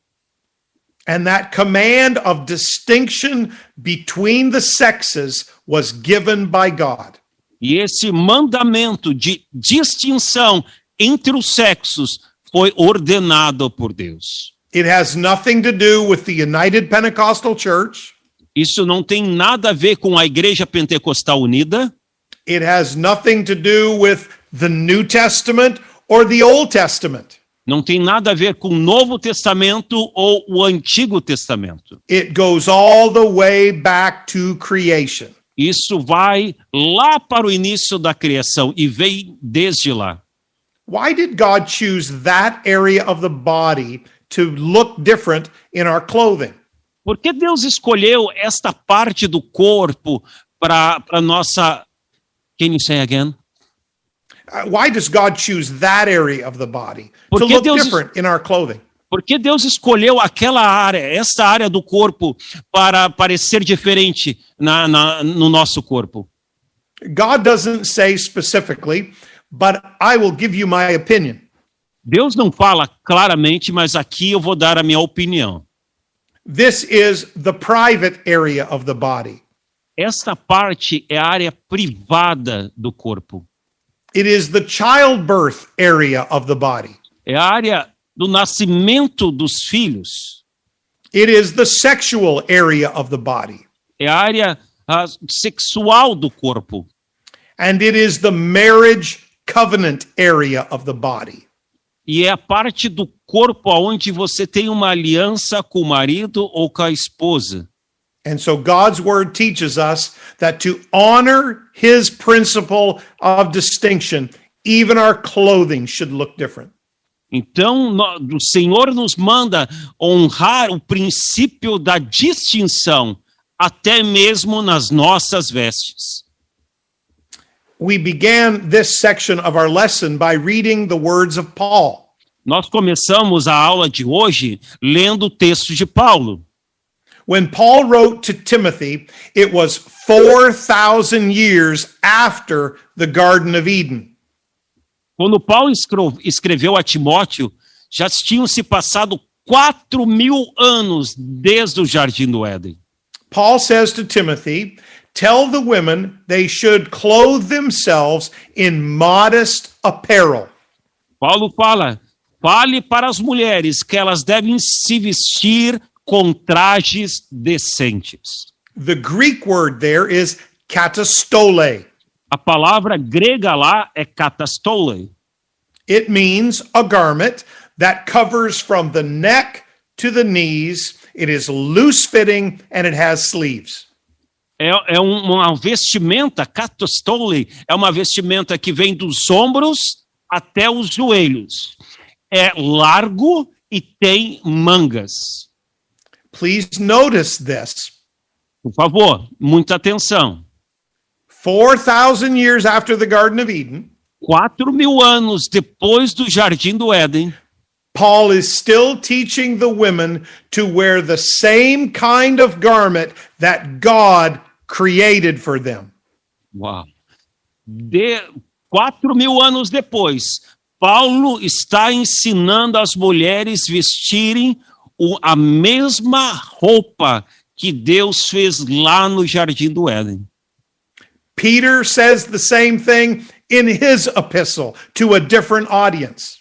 And that command of distinction between the sexes was given by God. E esse mandamento de distinção entre os sexos foi ordenado por Deus. It has nothing to do with the United Pentecostal Church. Isso não tem nada a ver com a Igreja Pentecostal Unida, It has nothing to do with the New Testament or the Old Testament. não tem nada a ver com o Novo Testamento ou o Antigo Testamento. It goes all the way back to creation. Isso vai lá para o início da criação e vem desde lá. Why did God choose that area of the body to look different in our clothing? Por que Deus escolheu esta parte do corpo para a nossa. Can you say again? Uh, Why does God choose that area of the body to look Deus- different in our clothing? Por que Deus escolheu aquela área, essa área do corpo, para parecer diferente na, na- no nosso corpo? God doesn't say specifically, but I will give you my opinion. Deus não fala claramente, mas aqui eu vou dar a minha opinião. This is the private area of the body. Esta parte é a área privada do corpo. It is the childbirth area of the body. É a área do nascimento dos filhos. It is the sexual area of the body. É a área sexual do corpo. and it is the marriage covenant area of the body. E é a parte do corpo onde você tem uma aliança com o marido ou com a esposa. And so God's word teaches us that to honor his principle of distinction, even our clothing should look different. Então, o Senhor nos manda honrar o princípio da distinção, até mesmo nas nossas vestes. We began this section of our lesson by reading the words of Paul. Nós começamos a aula de hoje lendo o texto de Paulo. When Paul wrote to Timothy, it was 4,000 years after the Garden of Eden. Quando Paulo escreveu a Timóteo, já tinham se passado quatro mil anos desde o Jardim do Éden. Paul says to Timothy, Tell the women they should clothe themselves in modest apparel. Paulo fala: fale para as mulheres que elas devem se vestir com trajes decentes. The Greek word there is katastole. A palavra grega lá é katastole. It means a garment that covers from the neck to the knees. It is loose fitting and it has sleeves. É, é um- uma vestimenta, katastole, é uma vestimenta que vem dos ombros até os joelhos. É largo e tem mangas. Please notice this. Por favor, muita atenção. 4,000 years after the Garden of Eden, Quatro mil anos depois do Jardim do Éden, Paul is still teaching the women to wear the same kind of garment that God created for them. Uau. De, quatro mil anos depois, Paulo está ensinando as mulheres vestirem o- a mesma roupa que Deus fez lá no Jardim do Éden. Peter says the same thing in his epistle to a different audience.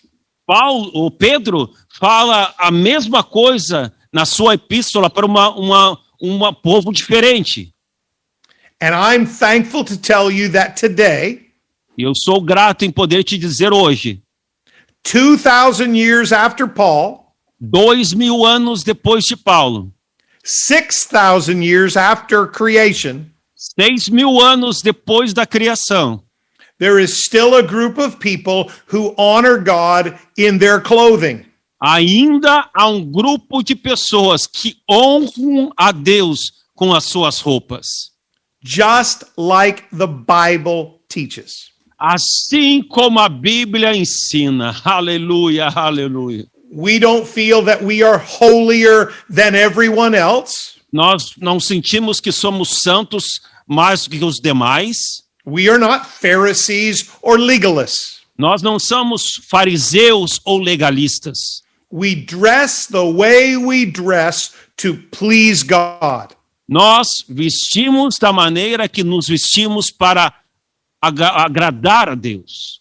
Paulo, o Pedro fala a mesma coisa na sua epístola para uma, uma, uma povo diferente. And I'm thankful to tell you that today, eu sou grato em poder te dizer hoje, 2,000 years after Paul, dois mil anos depois de Paulo, 6,000 years after creation, seis mil anos depois da criação, there is still a group of people who honor God in their clothing. ainda há um grupo de pessoas que honram a Deus com as suas roupas. just like the Bible teaches. Assim como a Bíblia ensina. Aleluia, aleluia. We don't feel that we are holier than everyone else. Nós não sentimos que somos santos mais que os demais. We are not Pharisees or legalists. Nós não somos fariseus ou legalistas. We dress the way we dress to please God. Nós vestimos da maneira que nos vestimos para agra- agradar a Deus.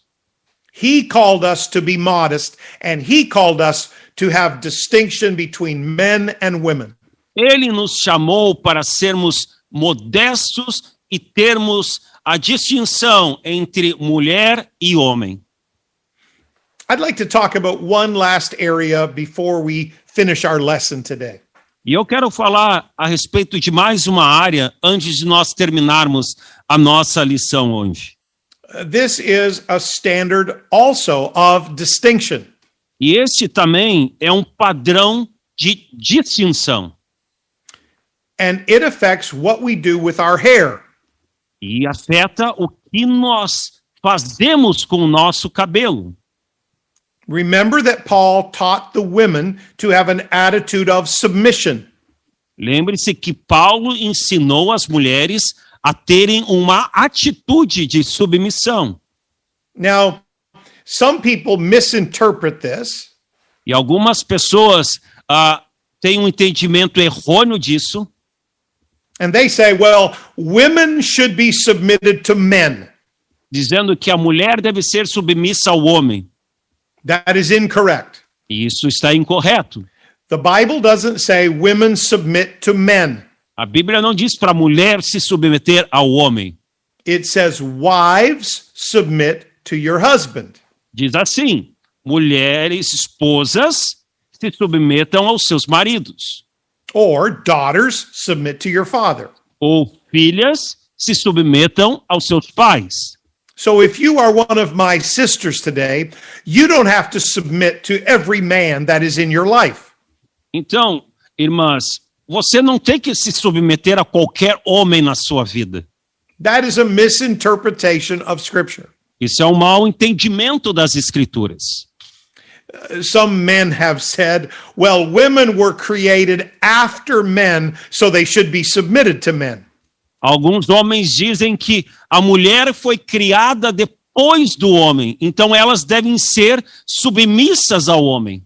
He called us to be modest, and He called us to have distinction between men and women. Ele nos chamou para sermos modestos e termos a distinção entre mulher e homem. I'd like to talk about one last area before we finish our lesson today. E eu quero falar a respeito de mais uma área antes de nós terminarmos a nossa lição hoje. Uh, This is a standard also of distinction. E este também é um padrão de distinção. And it affects what we do with our hair. E afeta o que nós fazemos com o nosso cabelo. Remember that Paul taught the women to have an attitude of submission. Lembre-se que Paulo ensinou as mulheres a terem uma atitude de submissão. Now, some people misinterpret this E algumas pessoas ah, têm um entendimento errôneo disso and they say, well, women should be submitted to men. dizendo que a mulher deve ser submissa ao homem. That is incorrect. Isso está incorreto. The Bible doesn't say women submit to men. A Bíblia não diz para a mulher se submeter ao homem. it says, Wives, submit to your husband. Diz assim: mulheres, esposas, se submetam aos seus maridos, Or daughters, submit to your father. ou filhas, se submetam aos seus pais. So if you are one of my sisters today, you don't have to submit to every man that is in your life. Então, irmãs, você não tem que se submeter a qualquer homem na sua vida. That is a misinterpretation of Scripture. Isso é um mau entendimento das Escrituras. Some men have said, well, women were created after men, so they should be submitted to men. Alguns homens dizem que a mulher foi criada depois do homem, então elas devem ser submissas ao homem.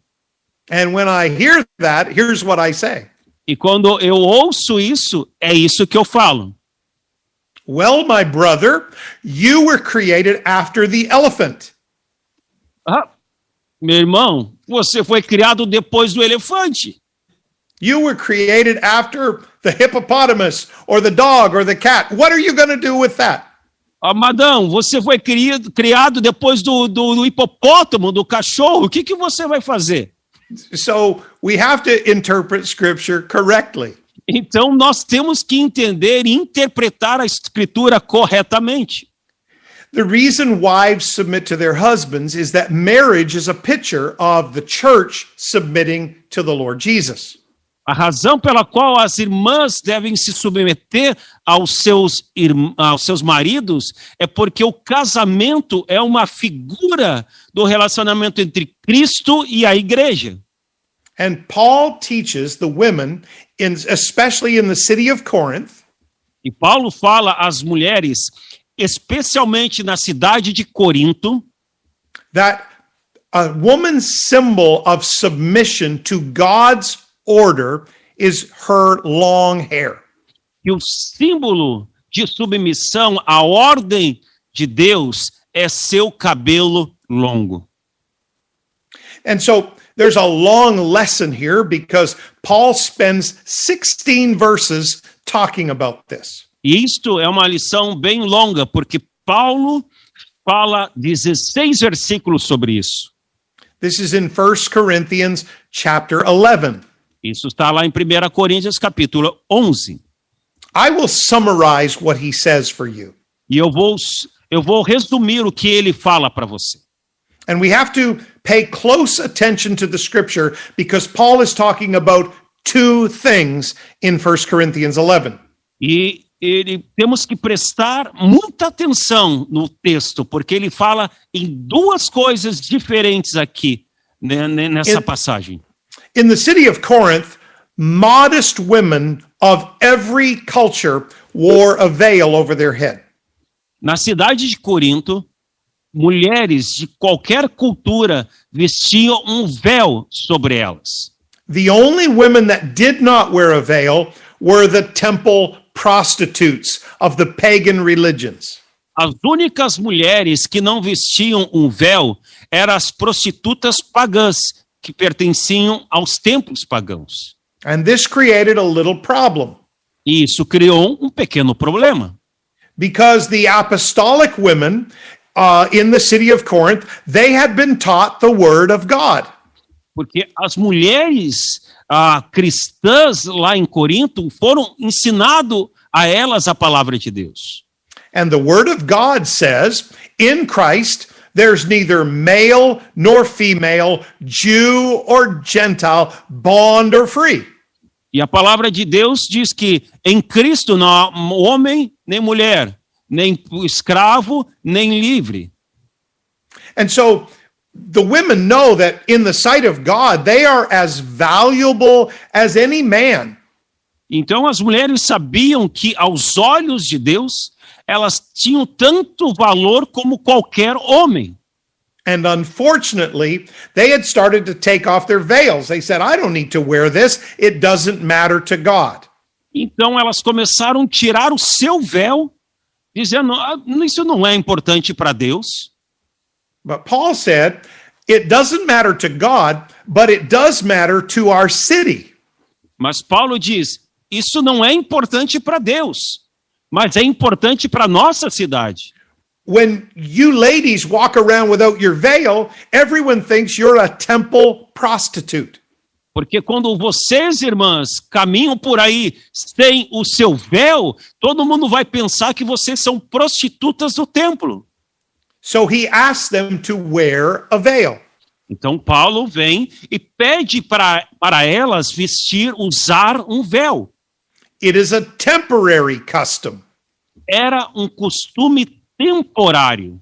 And when I hear that, here's what I say E quando eu ouço isso, é isso que eu falo. Well, my brother, you were created after the elephant. Ah, meu irmão, você foi criado depois do elefante. You were created after the hippopotamus or the dog or the cat. What are you going to do with that? Amadão, você foi criado, criado depois do, do, do hipopótamo, do cachorro. O que, que você vai fazer? So we have to interpret scripture correctly. Então nós temos que entender e interpretar a escritura corretamente. The reason wives submit to their husbands is that marriage is a picture of the church submitting to the Lord Jesus. A razão pela qual as irmãs devem se submeter aos seus, aos seus maridos é porque o casamento é uma figura do relacionamento entre Cristo e a igreja. And Paul teaches the women, in, especially in the city of Corinth, E Paulo fala às mulheres, especialmente na cidade de Corinto, that a woman's symbol of submission to God's order is her long hair. que o símbolo de submissão à ordem de Deus é seu cabelo longo. And so there's a long lesson here because Paul spends 16 verses talking about this. E isto é uma lição bem longa, porque Paulo fala 16 versículos sobre isso. This is in 1 Corinthians chapter 11. Isso está lá em 1 Coríntios capítulo 11. I will summarize what he says for you. E eu vou, eu vou resumir o que ele fala para você. And we have to pay close attention to the scripture because Paul is talking about two things in 1 Corinthians 11. E ele, temos que prestar muita atenção no texto, porque ele fala em duas coisas diferentes aqui né, né, nessa Eu- passagem. In the city of Corinth, modest women of every culture wore a veil over their head. Na cidade de Corinto, mulheres de qualquer cultura vestiam um véu sobre elas. The only women that did not wear a veil were the temple prostitutes of the pagan religions. As únicas mulheres que não vestiam um véu eram as prostitutas pagãs, que pertenciam aos templos pagãos. And this created a little problem E isso criou um pequeno problema. because the apostolic women uh, in the city of Corinth, they had been taught the word of God. Porque as mulheres ah, cristãs lá em Corinto foram ensinado a elas a palavra de Deus. And the word of God says, in Christ, there's neither male nor female, Jew or Gentile, bond or free. E a palavra de Deus diz que em Cristo não há homem nem mulher, nem escravo nem livre. And so the women know that in the sight of God, they are as valuable as any man. Então as mulheres sabiam que aos olhos de Deus elas tinham tanto valor como qualquer homem. And unfortunately, they had started to take off their veils. They said, I don't need to wear this. It doesn't matter to God. Então elas começaram a tirar o seu véu, dizendo: "Ah, isso não é importante para Deus. But Paul said, it doesn't matter to God, but it does matter to our city. Mas Paulo diz: isso não é importante para Deus, mas é importante para nossa cidade. When you ladies walk around without your veil, everyone thinks you're a temple prostitute. Porque quando vocês, irmãs, caminham por aí sem o seu véu, todo mundo vai pensar que vocês são prostitutas do templo. So he asks them to wear a veil. Então Paulo vem e pede para, para elas vestir, usar um véu. It is a temporary custom. Era um costume temporário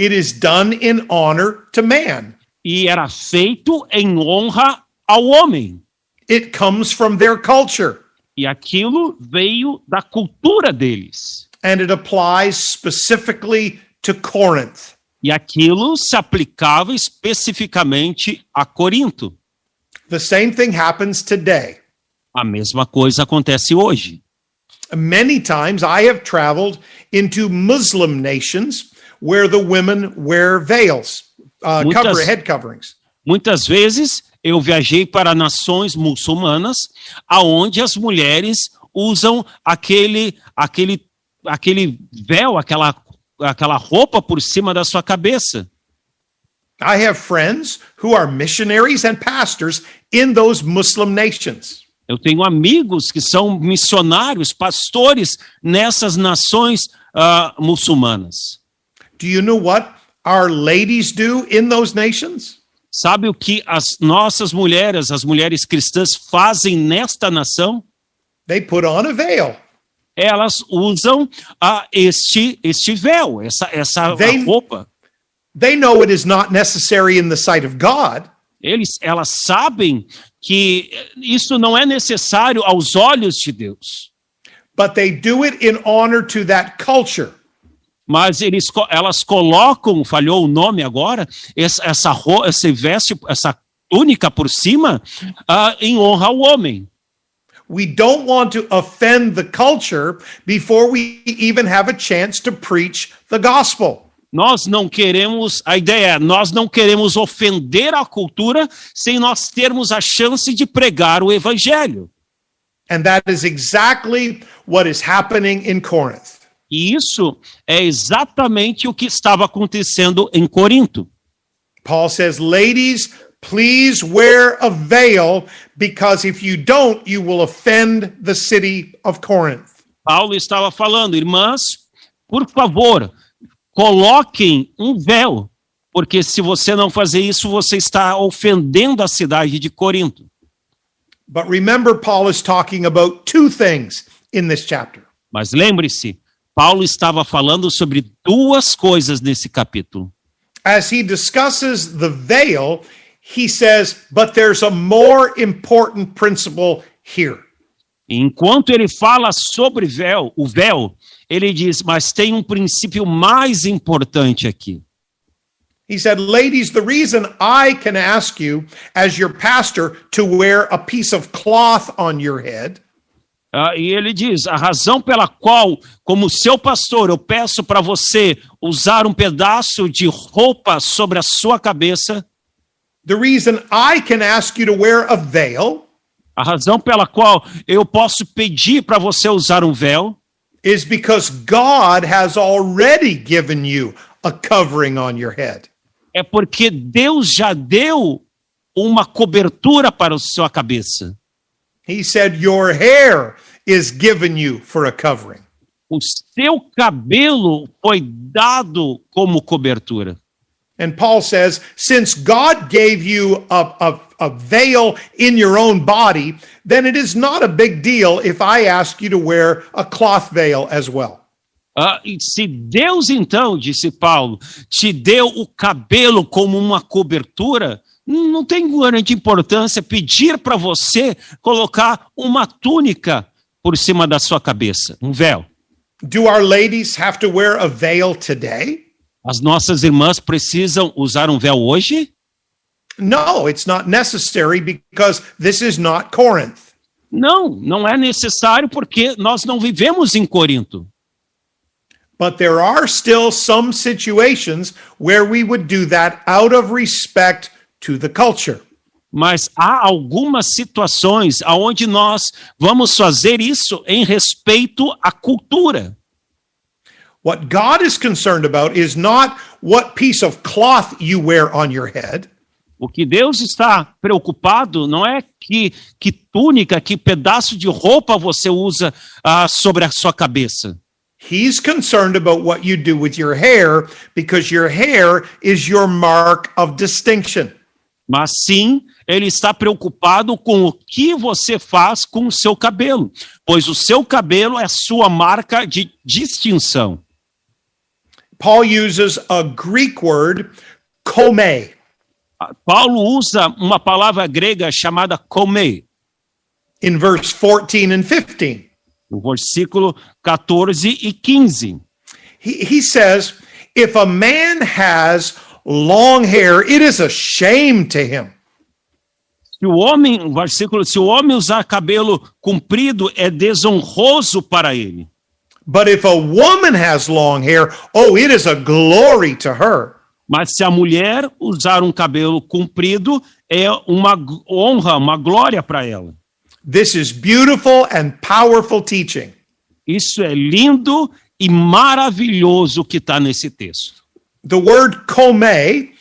It is done in honor to man. e era feito em honra ao homem. It comes from their culture E aquilo veio da cultura deles. and it applies specifically to Corinth. E aquilo se aplicava especificamente a Corinto. The same thing happens today. A mesma coisa acontece hoje. Many times I have traveled into Muslim nations where the women wear veils, uh, Muitas- cover head coverings. Muitas vezes eu viajei para nações muçulmanas aonde as mulheres usam aquele aquele aquele véu, aquela aquela roupa por cima da sua cabeça. I have friends who are missionaries and pastors in those Muslim nations. Eu tenho amigos que são missionários, pastores nessas nações ah, muçulmanas. Do you know what our ladies do in those nations? Sabe o que as nossas mulheres, as mulheres cristãs, fazem nesta nação? They put on a veil. Elas usam ah, este, este véu, essa, essa Vem- roupa. They know it is not necessary in the sight of God, Eles, elas sabem que isso não é necessário aos olhos de Deus, but they do it in honor to that culture. mas eles, elas colocam, falhou o nome agora, essa, essa, esse veste, essa túnica por cima, ah, em honra ao homem. We don't want to offend the culture before we even have a chance to preach the gospel. Nós não queremos, a ideia é, nós não queremos ofender a cultura sem nós termos a chance de pregar o evangelho. And that is exactly what is happening in Corinth. E isso é exatamente o que estava acontecendo em Corinto. Paul says, Ladies, please wear a veil because if you don't, you will offend the city of Corinth. Paulo estava falando, irmãs, por favor, coloquem um véu, porque se você não fazer isso, você está ofendendo a cidade de Corinto. But remember, Paul is talking about two things in this chapter. Mas lembre-se, Paulo estava falando sobre duas coisas nesse capítulo. As he discusses the veil, he says, But there's a more important principle here. Enquanto ele fala sobre véu, o véu, ele diz, mas tem um princípio mais importante aqui. He said, Ladies, the reason I can ask you, as your pastor, to wear a piece of cloth on your head Ah, e ele diz: a razão pela qual, como seu pastor, eu peço para você usar um pedaço de roupa sobre a sua cabeça, The reason I can ask you to wear a veil a razão pela qual eu posso pedir para você usar um véu, is because God has already given you a covering on your head. é porque Deus já deu uma cobertura para a sua cabeça. He said, Your hair is given you for a covering. O seu cabelo foi dado como cobertura. And Paul says, Since God gave you a, a, a veil in your own body, then it is not a big deal if I ask you to wear a cloth veil as well. Ah, se Deus, então, disse Paulo, te deu o cabelo como uma cobertura, não tem grande importância pedir para você colocar uma túnica por cima da sua cabeça, um véu. Do our ladies have to wear a veil today? As nossas irmãs precisam usar um véu hoje? No, it's not necessary because this is not Corinth. Não, não é necessário porque nós não vivemos em Corinto. But there are still some situations where we would do that out of respect to the culture. Mas há algumas situações onde nós vamos fazer isso em respeito à cultura. What God is concerned about is not what piece of cloth you wear on your head. O que Deus está preocupado não é que, que túnica, que pedaço de roupa você usa ah, sobre a sua cabeça. He's concerned about what you do with your hair because your hair is your mark of distinction. Mas sim, ele está preocupado com o que você faz com o seu cabelo, pois o seu cabelo é sua marca de distinção. Paul uses a Greek word, kome. Paulo usa uma palavra grega chamada kome, in verse 14 and 15. no versículo 14 e 15. He, he says, If a man has long hair, it is a shame to him. Se o homem, versículo, se o homem usar cabelo comprido é desonroso para ele. But if a woman has long hair, oh, it is a glory to her. Mas se a mulher usar um cabelo comprido é uma honra, uma glória para ela. This is beautiful and powerful teaching. Isso é lindo e maravilhoso que está nesse texto. The word kome,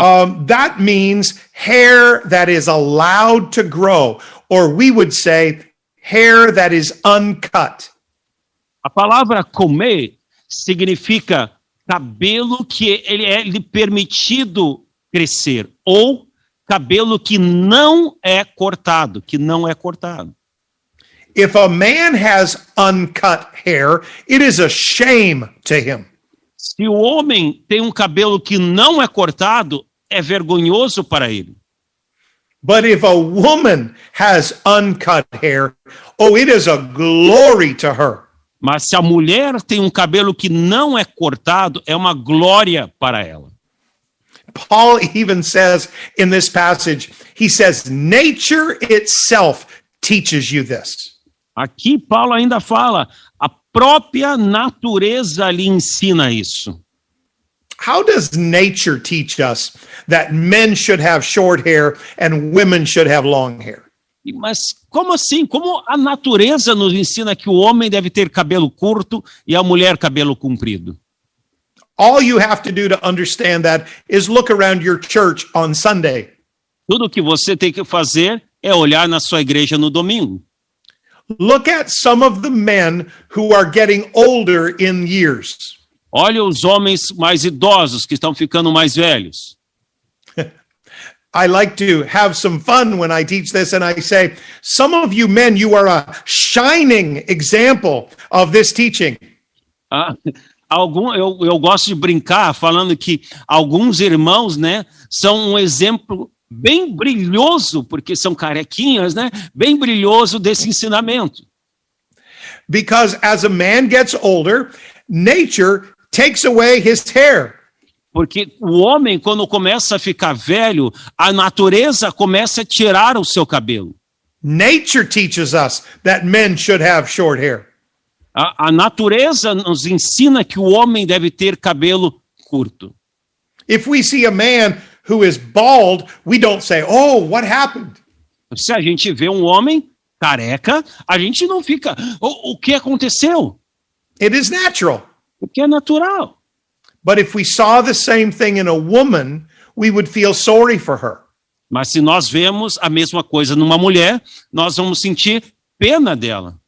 um, that means hair that is allowed to grow, or we would say hair that is uncut. A palavra comer significa cabelo que ele é lhe permitido crescer ou cabelo que não é cortado, que não é cortado. If a man has uncut hair, it is a shame to him. Se o homem tem um cabelo que não é cortado, é vergonhoso para ele. But if a woman has uncut hair, oh, it is a glory to her. Mas se a mulher tem um cabelo que não é cortado, é uma glória para ela. Paul even says in this passage, he says, nature itself teaches you this. Aqui Paulo ainda fala, a própria natureza lhe ensina isso. How does nature teach us that men should have short hair and women should have long hair? Mas como assim? Como a natureza nos ensina que o homem deve ter cabelo curto e a mulher cabelo comprido? All you have to do to understand that is look around your church on Sunday. Tudo que você tem que fazer é olhar na sua igreja no domingo. Look at some of the men who are getting older in years. Olha os homens mais idosos que estão ficando mais velhos. I like to have some fun when I teach this, and I say, Some of you men, you are a shining example of this teaching. Ah, algum, eu, eu gosto de brincar falando que alguns irmãos, né, são um exemplo bem brilhoso, porque são carequinhas, né, bem brilhoso desse ensinamento. Because as a man gets older, nature takes away his hair. Porque o homem, quando começa a ficar velho, a natureza começa a tirar o seu cabelo. Nature teaches us that men should have short hair. A, a natureza nos ensina que o homem deve ter cabelo curto. If we see a man who is bald, we don't say, Oh, what happened? Se a gente vê um homem careca, a gente não fica, o, o que aconteceu? It is natural. Porque é natural. But if we saw the same thing in a woman, we would feel sorry for her. Mas se nós vemos a mesma coisa numa mulher, nós vamos sentir pena dela.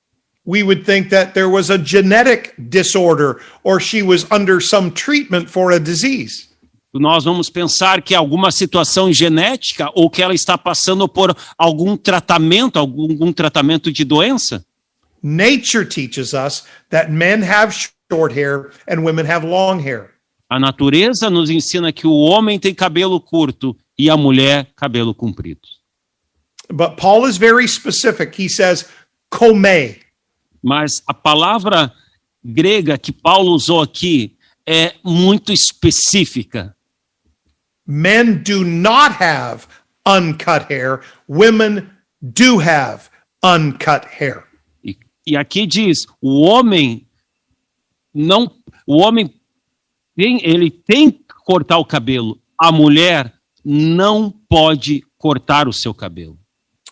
We would think that there was a genetic disorder or she was under some treatment for a disease. Nós vamos pensar que alguma situação genética ou que ela está passando por algum tratamento, algum, algum tratamento de doença. Nature teaches us that men have short hair and women have long hair. A natureza nos ensina que o homem tem cabelo curto e a mulher cabelo comprido. But Paul is very specific. He says, kome. Mas a palavra grega que Paulo usou aqui é muito específica. Men do not have uncut hair, women do have uncut hair. E, e aqui diz: o homem não, o homem tem, ele tem que cortar o cabelo. A mulher não pode cortar o seu cabelo.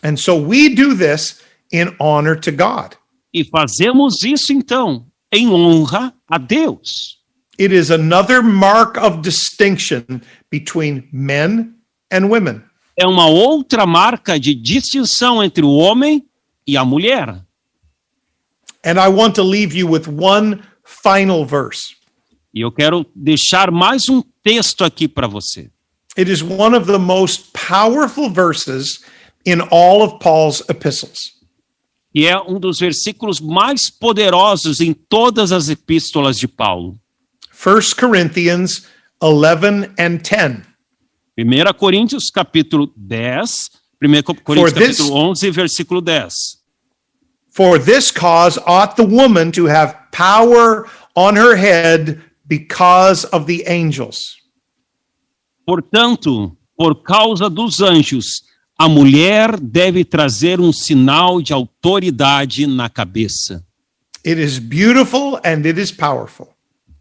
And so we do this in honor to God. E fazemos isso então em honra a Deus. It is another mark of distinction between men and women. É uma outra marca de distinção entre o homem e a mulher. And I want to leave you with one final verse. E eu quero deixar mais um texto aqui para você. It is one of the most powerful verses in all of Paul's epistles. E é um dos versículos mais poderosos em todas as epístolas de Paulo. 1 Corinthians 11 and 10. 1 Coríntios capítulo 10, 1 Coríntios capítulo 11, versículo 10. For this cause ought the woman to have power on her head because of the angels. Portanto, por causa dos anjos, a mulher deve trazer um sinal de autoridade na cabeça. It is beautiful and it is powerful.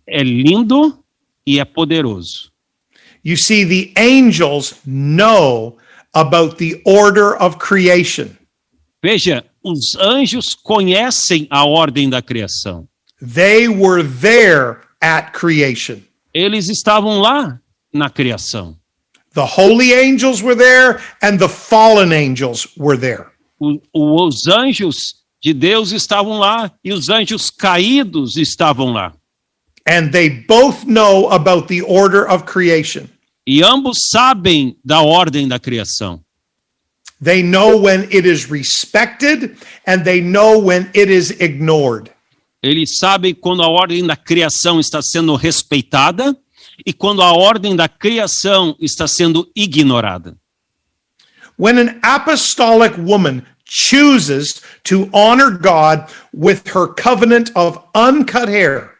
É lindo e é poderoso. You see, the angels know about the order of creation. Veja, os anjos conhecem a ordem da criação. They were there at creation. Eles estavam lá na criação. The holy angels were there and the fallen angels were there. O- os anjos de Deus estavam lá e os anjos caídos estavam lá. And they both know about the order of creation. E ambos sabem da ordem da criação. They know when it is respected and they know when it is ignored. Eles sabem quando a ordem da criação está sendo respeitada e quando a ordem da criação está sendo ignorada. When an apostolic woman chooses to honor God with her covenant of uncut hair,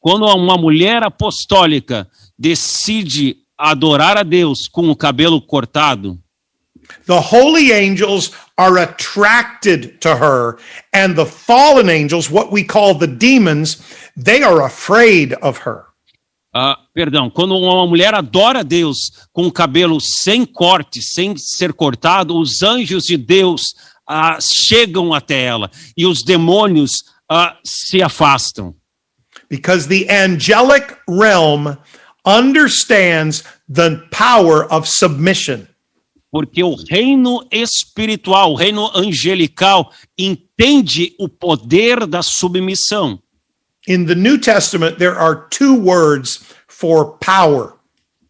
Quando uma mulher apostólica decide adorar a Deus com o cabelo cortado, the holy angels are attracted to her, and the fallen angels, what we call the demons, they are afraid of her. ah, perdão, quando uma mulher adora Deus com o cabelo sem corte, sem ser cortado, os anjos de Deus ah, chegam até ela e os demônios ah, se afastam. because the angelic realm understands the power of submission. Porque o reino espiritual, o reino angelical, entende o poder da submissão. In the New Testament, there are two words for power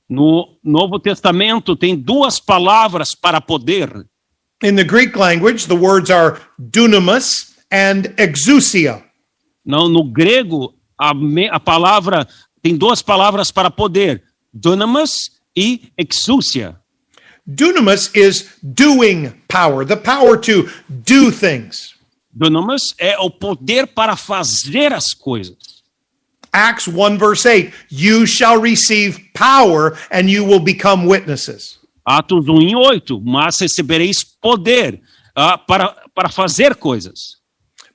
No Novo Testamento tem duas palavras para poder. in the Greek language, the words are dunamis and exousia. No, no grego, a, me- a palavra tem duas palavras para poder: dunamis e exousia. Dunamis is doing power, the power to do things. Dunamis é o poder para fazer as coisas. Acts 1, verse 8 You shall receive power and you will become witnesses. Atos 1 e 8, mas recebereis poder ah, para, para fazer coisas.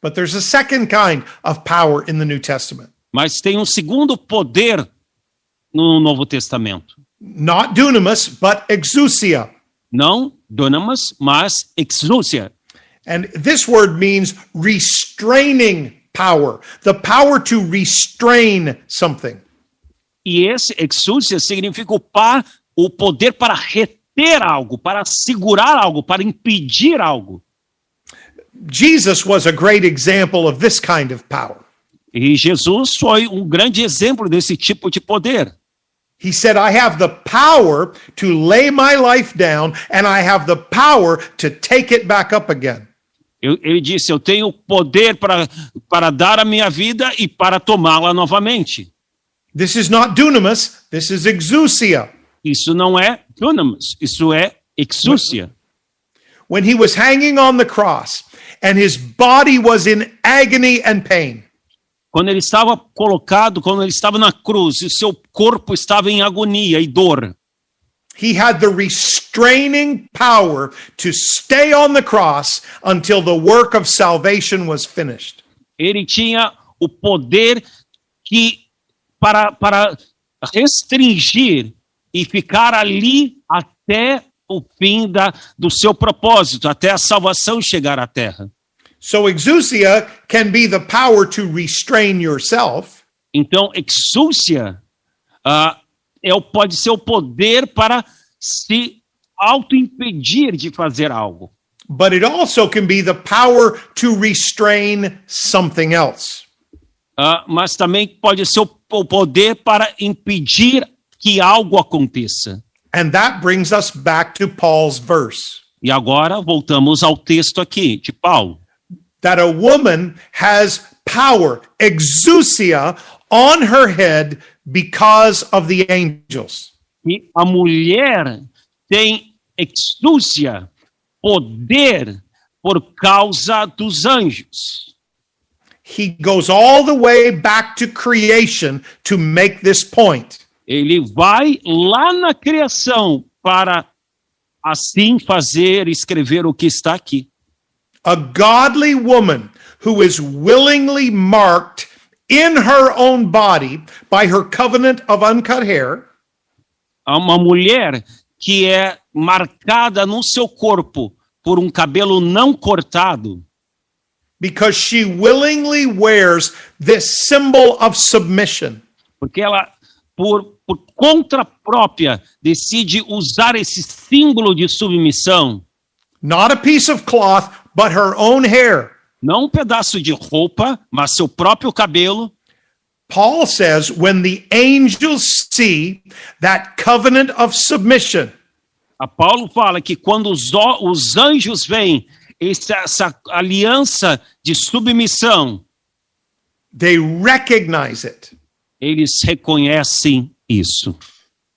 But there's a second kind of power in the New Testament. Mas tem um segundo poder no Novo Testamento. Not dunamis, but exousia. Não dunamis, mas exousia. And this word means restraining power, the power to restrain something. E esse exousia significa o, pa, o poder para reter algo, para segurar algo, para impedir algo. Jesus was a great example of this kind of power. E Jesus foi um grande exemplo desse tipo de poder. He said, I have the power to lay my life down and I have the power to take it back up again. Eu- ele disse: Eu tenho poder para, para dar a minha vida e para tomá-la novamente. This is not dunamis, this is exousia. Isso não é dunamis, isso é exousia. When he was hanging on the cross and his body was in agony and pain, Quando ele estava colocado, quando ele estava na cruz, e seu corpo estava em agonia e dor, he had the restraining power to stay on the cross until the work of salvation was finished. ele tinha o poder que para, para restringir e ficar ali até o fim da, do seu propósito, até a salvação chegar à terra. So, exousia can be the power to restrain yourself, Então, exúcia ah, é, pode ser o poder para se auto-impedir de fazer algo. but it also can be the power to restrain something else. Ah, mas também pode ser o, o poder para impedir que algo aconteça. And that brings us back to Paul's verse E agora voltamos ao texto aqui de Paulo. That a woman has power, exousia, on her head because of the angels. E a mulher tem exúcia, poder, por causa dos anjos. He goes all the way back to creation to make this point. Ele vai lá na criação para assim fazer, escrever o que está aqui. A godly woman who is willingly marked in her own body by her covenant of uncut hair. Há uma mulher que é marcada no seu corpo por um cabelo não cortado, because she willingly wears this symbol of submission. porque ela, por, por conta própria, decide usar esse símbolo de submissão, Not a piece of cloth, but her own hair. não um pedaço de roupa, mas seu próprio cabelo. Paul says when the angels see that covenant of submission, A Paulo fala que quando os, os anjos veem essa, essa aliança de submissão, they recognize it. eles reconhecem isso.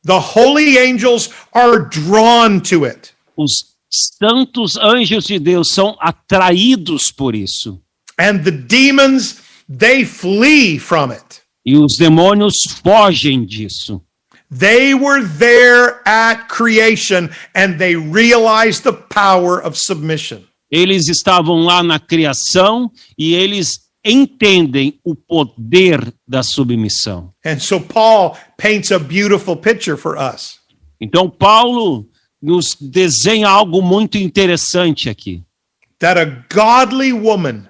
The holy angels are drawn to it. Os santos anjos de Deus são atraídos por isso. And the demons, they flee from it. E os demônios fogem disso. They were there at creation and they realized the power of submission. Eles estavam lá na criação e eles entendem o poder da submissão. And so Paul paints a beautiful picture for us. Então, Paulo nos desenha algo muito interessante aqui: that a godly woman,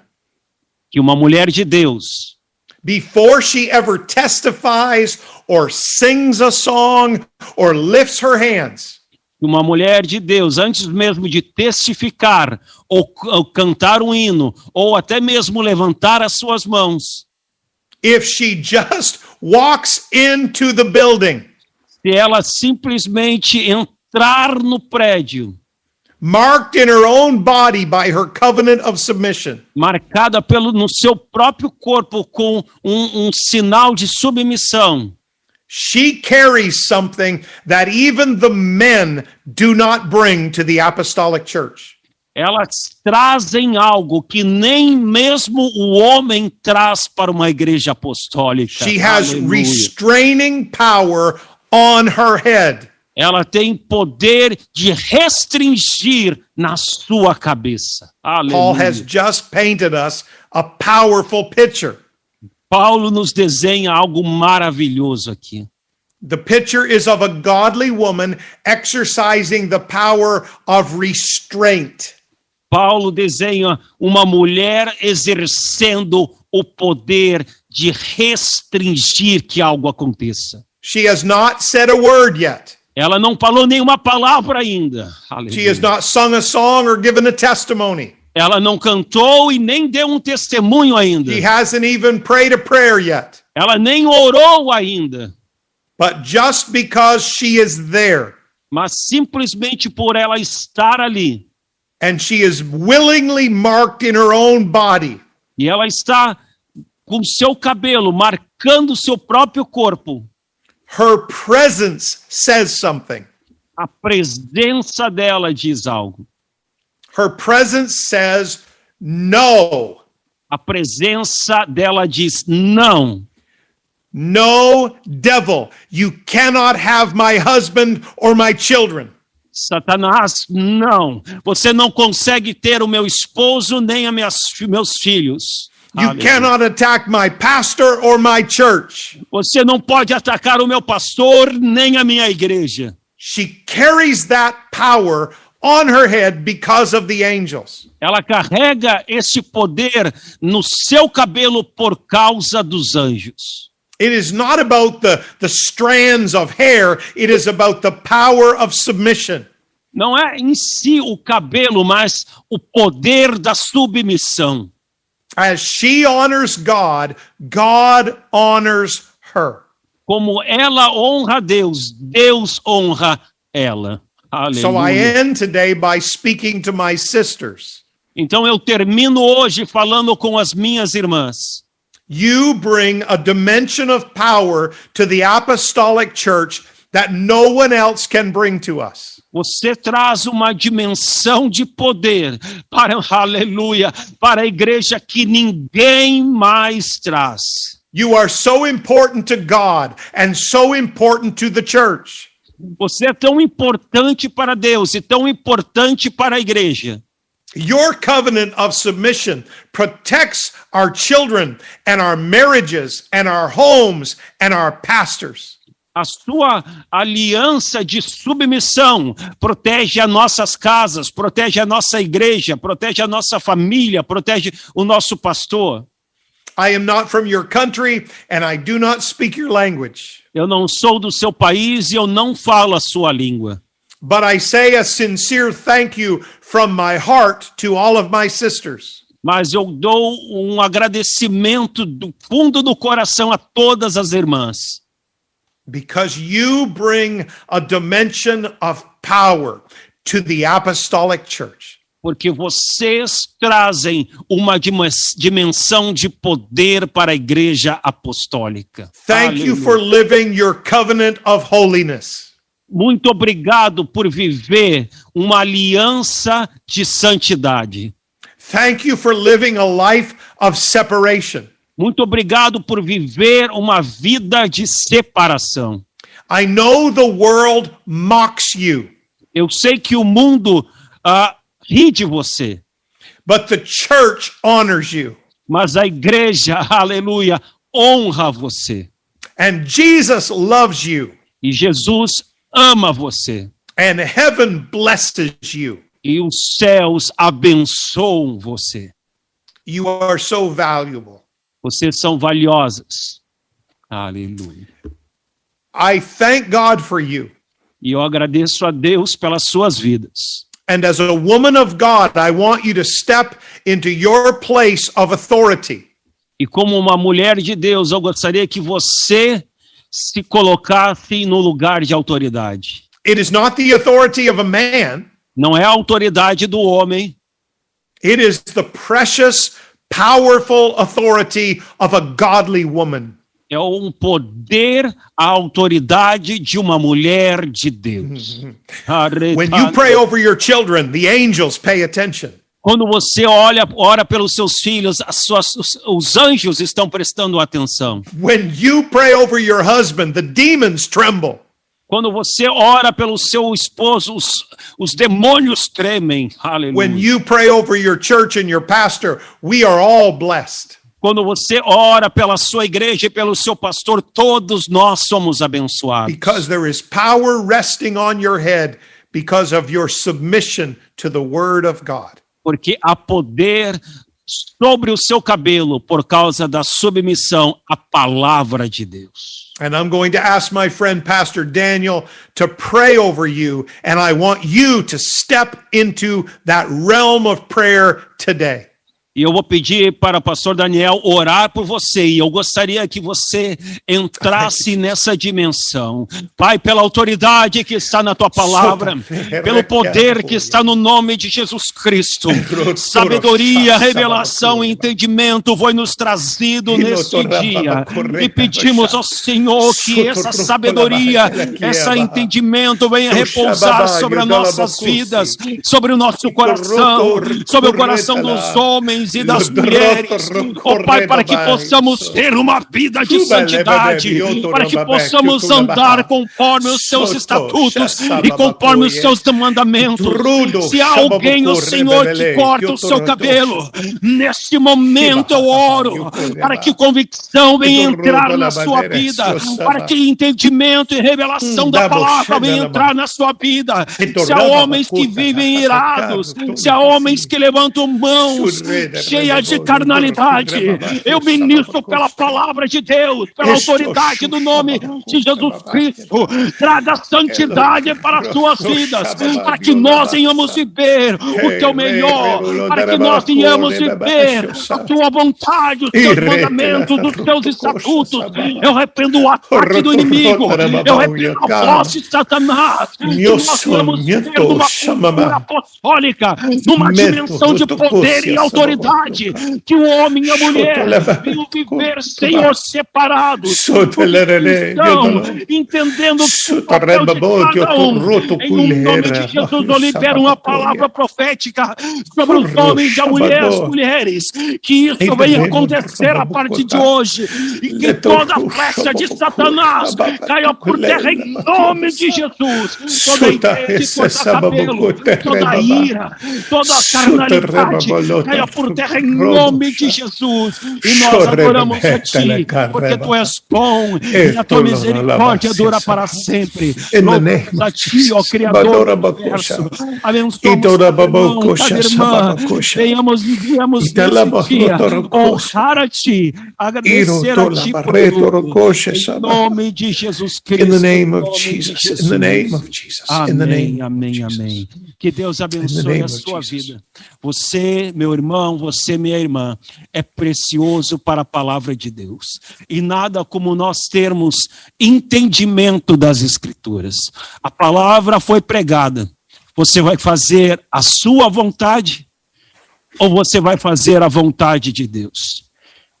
que uma mulher de Deus, before she ever testifies or sings a song or lifts her hands, uma mulher de Deus, antes mesmo de testificar ou, ou cantar um hino, ou até mesmo levantar as suas mãos, if she just walks into the building, se ela simplesmente entrar no prédio, marked in her own body by her covenant of submission, marcada pelo no seu próprio corpo com um, um sinal de submissão, she carries something that even the men do not bring to the apostolic church. elas trazem algo que nem mesmo o homem traz para uma igreja apostólica. She has Aleluia. restraining power on her head. Ela tem poder de restringir na sua cabeça. Paul has Aleluia. just painted us a powerful picture. Paulo nos desenha algo maravilhoso aqui. The picture is of a godly woman exercising the power of restraint. Paulo desenha uma mulher exercendo o poder de restringir que algo aconteça. She has not said a word yet. Ela não falou nenhuma palavra ainda. She has not sung a song or given a testimony. Ela não cantou e nem deu um testemunho ainda. She hasn't even prayed a prayer yet. Ela nem orou ainda. But just because she is there Mas simplesmente por ela estar ali and she is willingly marked in her own body, e ela está com seu cabelo marcando seu próprio corpo, her presence says something. a presença dela diz algo. Her presence says, No, A presença dela diz não. no devil, you cannot have my husband or my children. Satanás, não. Você não consegue ter o meu esposo nem a minhas, meus filhos. You cannot attack my pastor or my church. Você não pode atacar o meu pastor nem a minha igreja. she carries that power on her head because of the angels. Ela carrega esse poder no seu cabelo por causa dos anjos. It is not about the, the strands of hair, it is about the power of submission. Não é em si o cabelo, mas o poder da submissão. As she honors God, God honors her. Como ela honra Deus, Deus honra ela. So I end today by speaking to my sisters. Então eu termino hoje falando com as minhas irmãs. You bring a dimension of power to the apostolic church that no one else can bring to us. Você traz uma dimensão de poder para, aleluia, para a igreja que ninguém mais traz. You are so important to God and so important to the church. Você é tão importante para Deus e tão importante para a igreja. Your covenant of submission protects our children and our marriages and our homes and our pastors. A sua aliança de submissão protege as nossas casas, protege a nossa igreja, protege a nossa família, protege o nosso pastor. I am not from your country and I do not speak your language. Eu não sou do seu país e eu não falo a sua língua. But I say a sincere thank you from my heart to all of my sisters. Mas eu dou um agradecimento do fundo do coração a todas as irmãs, because you bring a dimension of power to the apostolic church. porque vocês trazem uma dimensão de poder para a igreja apostólica. Thank you Aleluia. for living your covenant of holiness. Muito obrigado por viver uma aliança de santidade. Thank you for living a life of separation. Muito obrigado por viver uma vida de separação. I know the world mocks you, Eu sei que o mundo ah, ri de você, but the church honors you. mas a igreja, aleluia, honra você. And Jesus loves you, E Jesus ama você. and heaven blesses you. E os céus abençoam você. You are so valuable. Vocês são valiosas. Aleluia. I thank God for you. E eu agradeço a Deus pelas suas vidas. And as a woman of God, I want you to step into your place of authority. E como uma mulher de Deus, eu gostaria que você se colocasse no lugar de autoridade. It is not the authority of a man, Não é a autoridade do homem, it is the precious, powerful authority of a godly woman. é um poder, a autoridade de uma mulher de Deus. When you pray over your children, the angels pay attention. Quando você olha, ora pelos seus filhos, as suas, os, os anjos estão prestando atenção. When you pray over your husband, the demons tremble. Quando você ora pelo seu esposo, os, os demônios tremem. When Aleluia. you pray over your church and your pastor, we are all blessed. Quando você ora pela sua igreja e pelo seu pastor, todos nós somos abençoados. Because there is power resting on your head because of your submission to the word of God. Porque há poder sobre o seu cabelo por causa da submissão à palavra de Deus. And I'm going to ask my friend Pastor Daniel to pray over you, and I want you to step into that realm of prayer today. E eu vou pedir para o pastor Daniel orar por você. E eu gostaria que você entrasse nessa dimensão. Pai, pela autoridade que está na tua palavra, pelo poder que está no nome de Jesus Cristo. Sabedoria, revelação e entendimento foi nos trazido neste dia. E pedimos ao Senhor que essa sabedoria, esse entendimento venha repousar sobre as nossas vidas, sobre o nosso coração, sobre o coração dos homens e das mulheres, ó oh, Pai, para que possamos ter uma vida de santidade, para que possamos andar conforme os seus estatutos e conforme os seus mandamentos. Se há alguém, o Senhor, que corta o seu cabelo, neste momento eu oro para que convicção venha entrar na sua vida, para que entendimento e revelação da palavra venha entrar na sua vida. Se há homens que vivem irados, se há homens que levantam mãos cheias de carnalidade, eu ministro pela palavra de Deus, pela autoridade do nome de Jesus Cristo, traga santidade para as suas vidas, para que nós venhamos viver o teu melhor, para que nós venhamos viver a tua vontade, os teus mandamentos, os teus estatutos. Eu repreendo o ataque do inimigo, eu repreendo a voz de Satanás. Que nós vamos ter uma cultura apostólica, numa dimensão de poder e autoridade, que o homem e a mulher venham viver, Senhor, separados. Então, entendendo o papel de cada um. Em nome de Jesus, eu libero uma palavra profética sobre os homens e as mulheres, que isso venha acontecer a partir de hoje, e que toda flecha de Satanás caia por terra em nome de Jesus. Toda ideia de cortar cabelo, toda ira, toda carnalidade caia por terra em nome de Jesus. E nós adoramos a Ti, porque Tu és bom e a Tua misericórdia dura para sempre. Louvamos a Ti, ó Criador do universo. Abençoamos cada irmã, venhamos, venhamos nesse dia honrar a Ti, agradecer a Ti por em nome de Jesus Cristo. In the name of Jesus. In the name of Jesus. Amém, amém, amém. Que Deus abençoe a sua vida. Você, meu irmão, você, minha irmã, é precioso para a palavra de Deus. E nada como nós termos entendimento das Escrituras. A palavra foi pregada. Você vai fazer a sua vontade ou você vai fazer a vontade de Deus?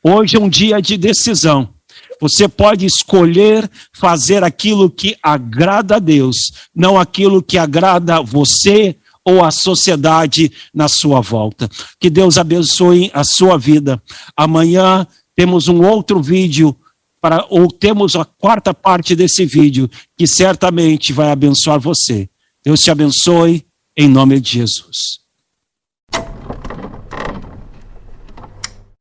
Hoje é um dia de decisão. Você pode escolher fazer aquilo que agrada a Deus, não aquilo que agrada você ou a sociedade na sua volta. Que Deus abençoe a sua vida. Amanhã temos um outro vídeo para ou temos a quarta parte desse vídeo que certamente vai abençoar você. Deus te abençoe em nome de Jesus.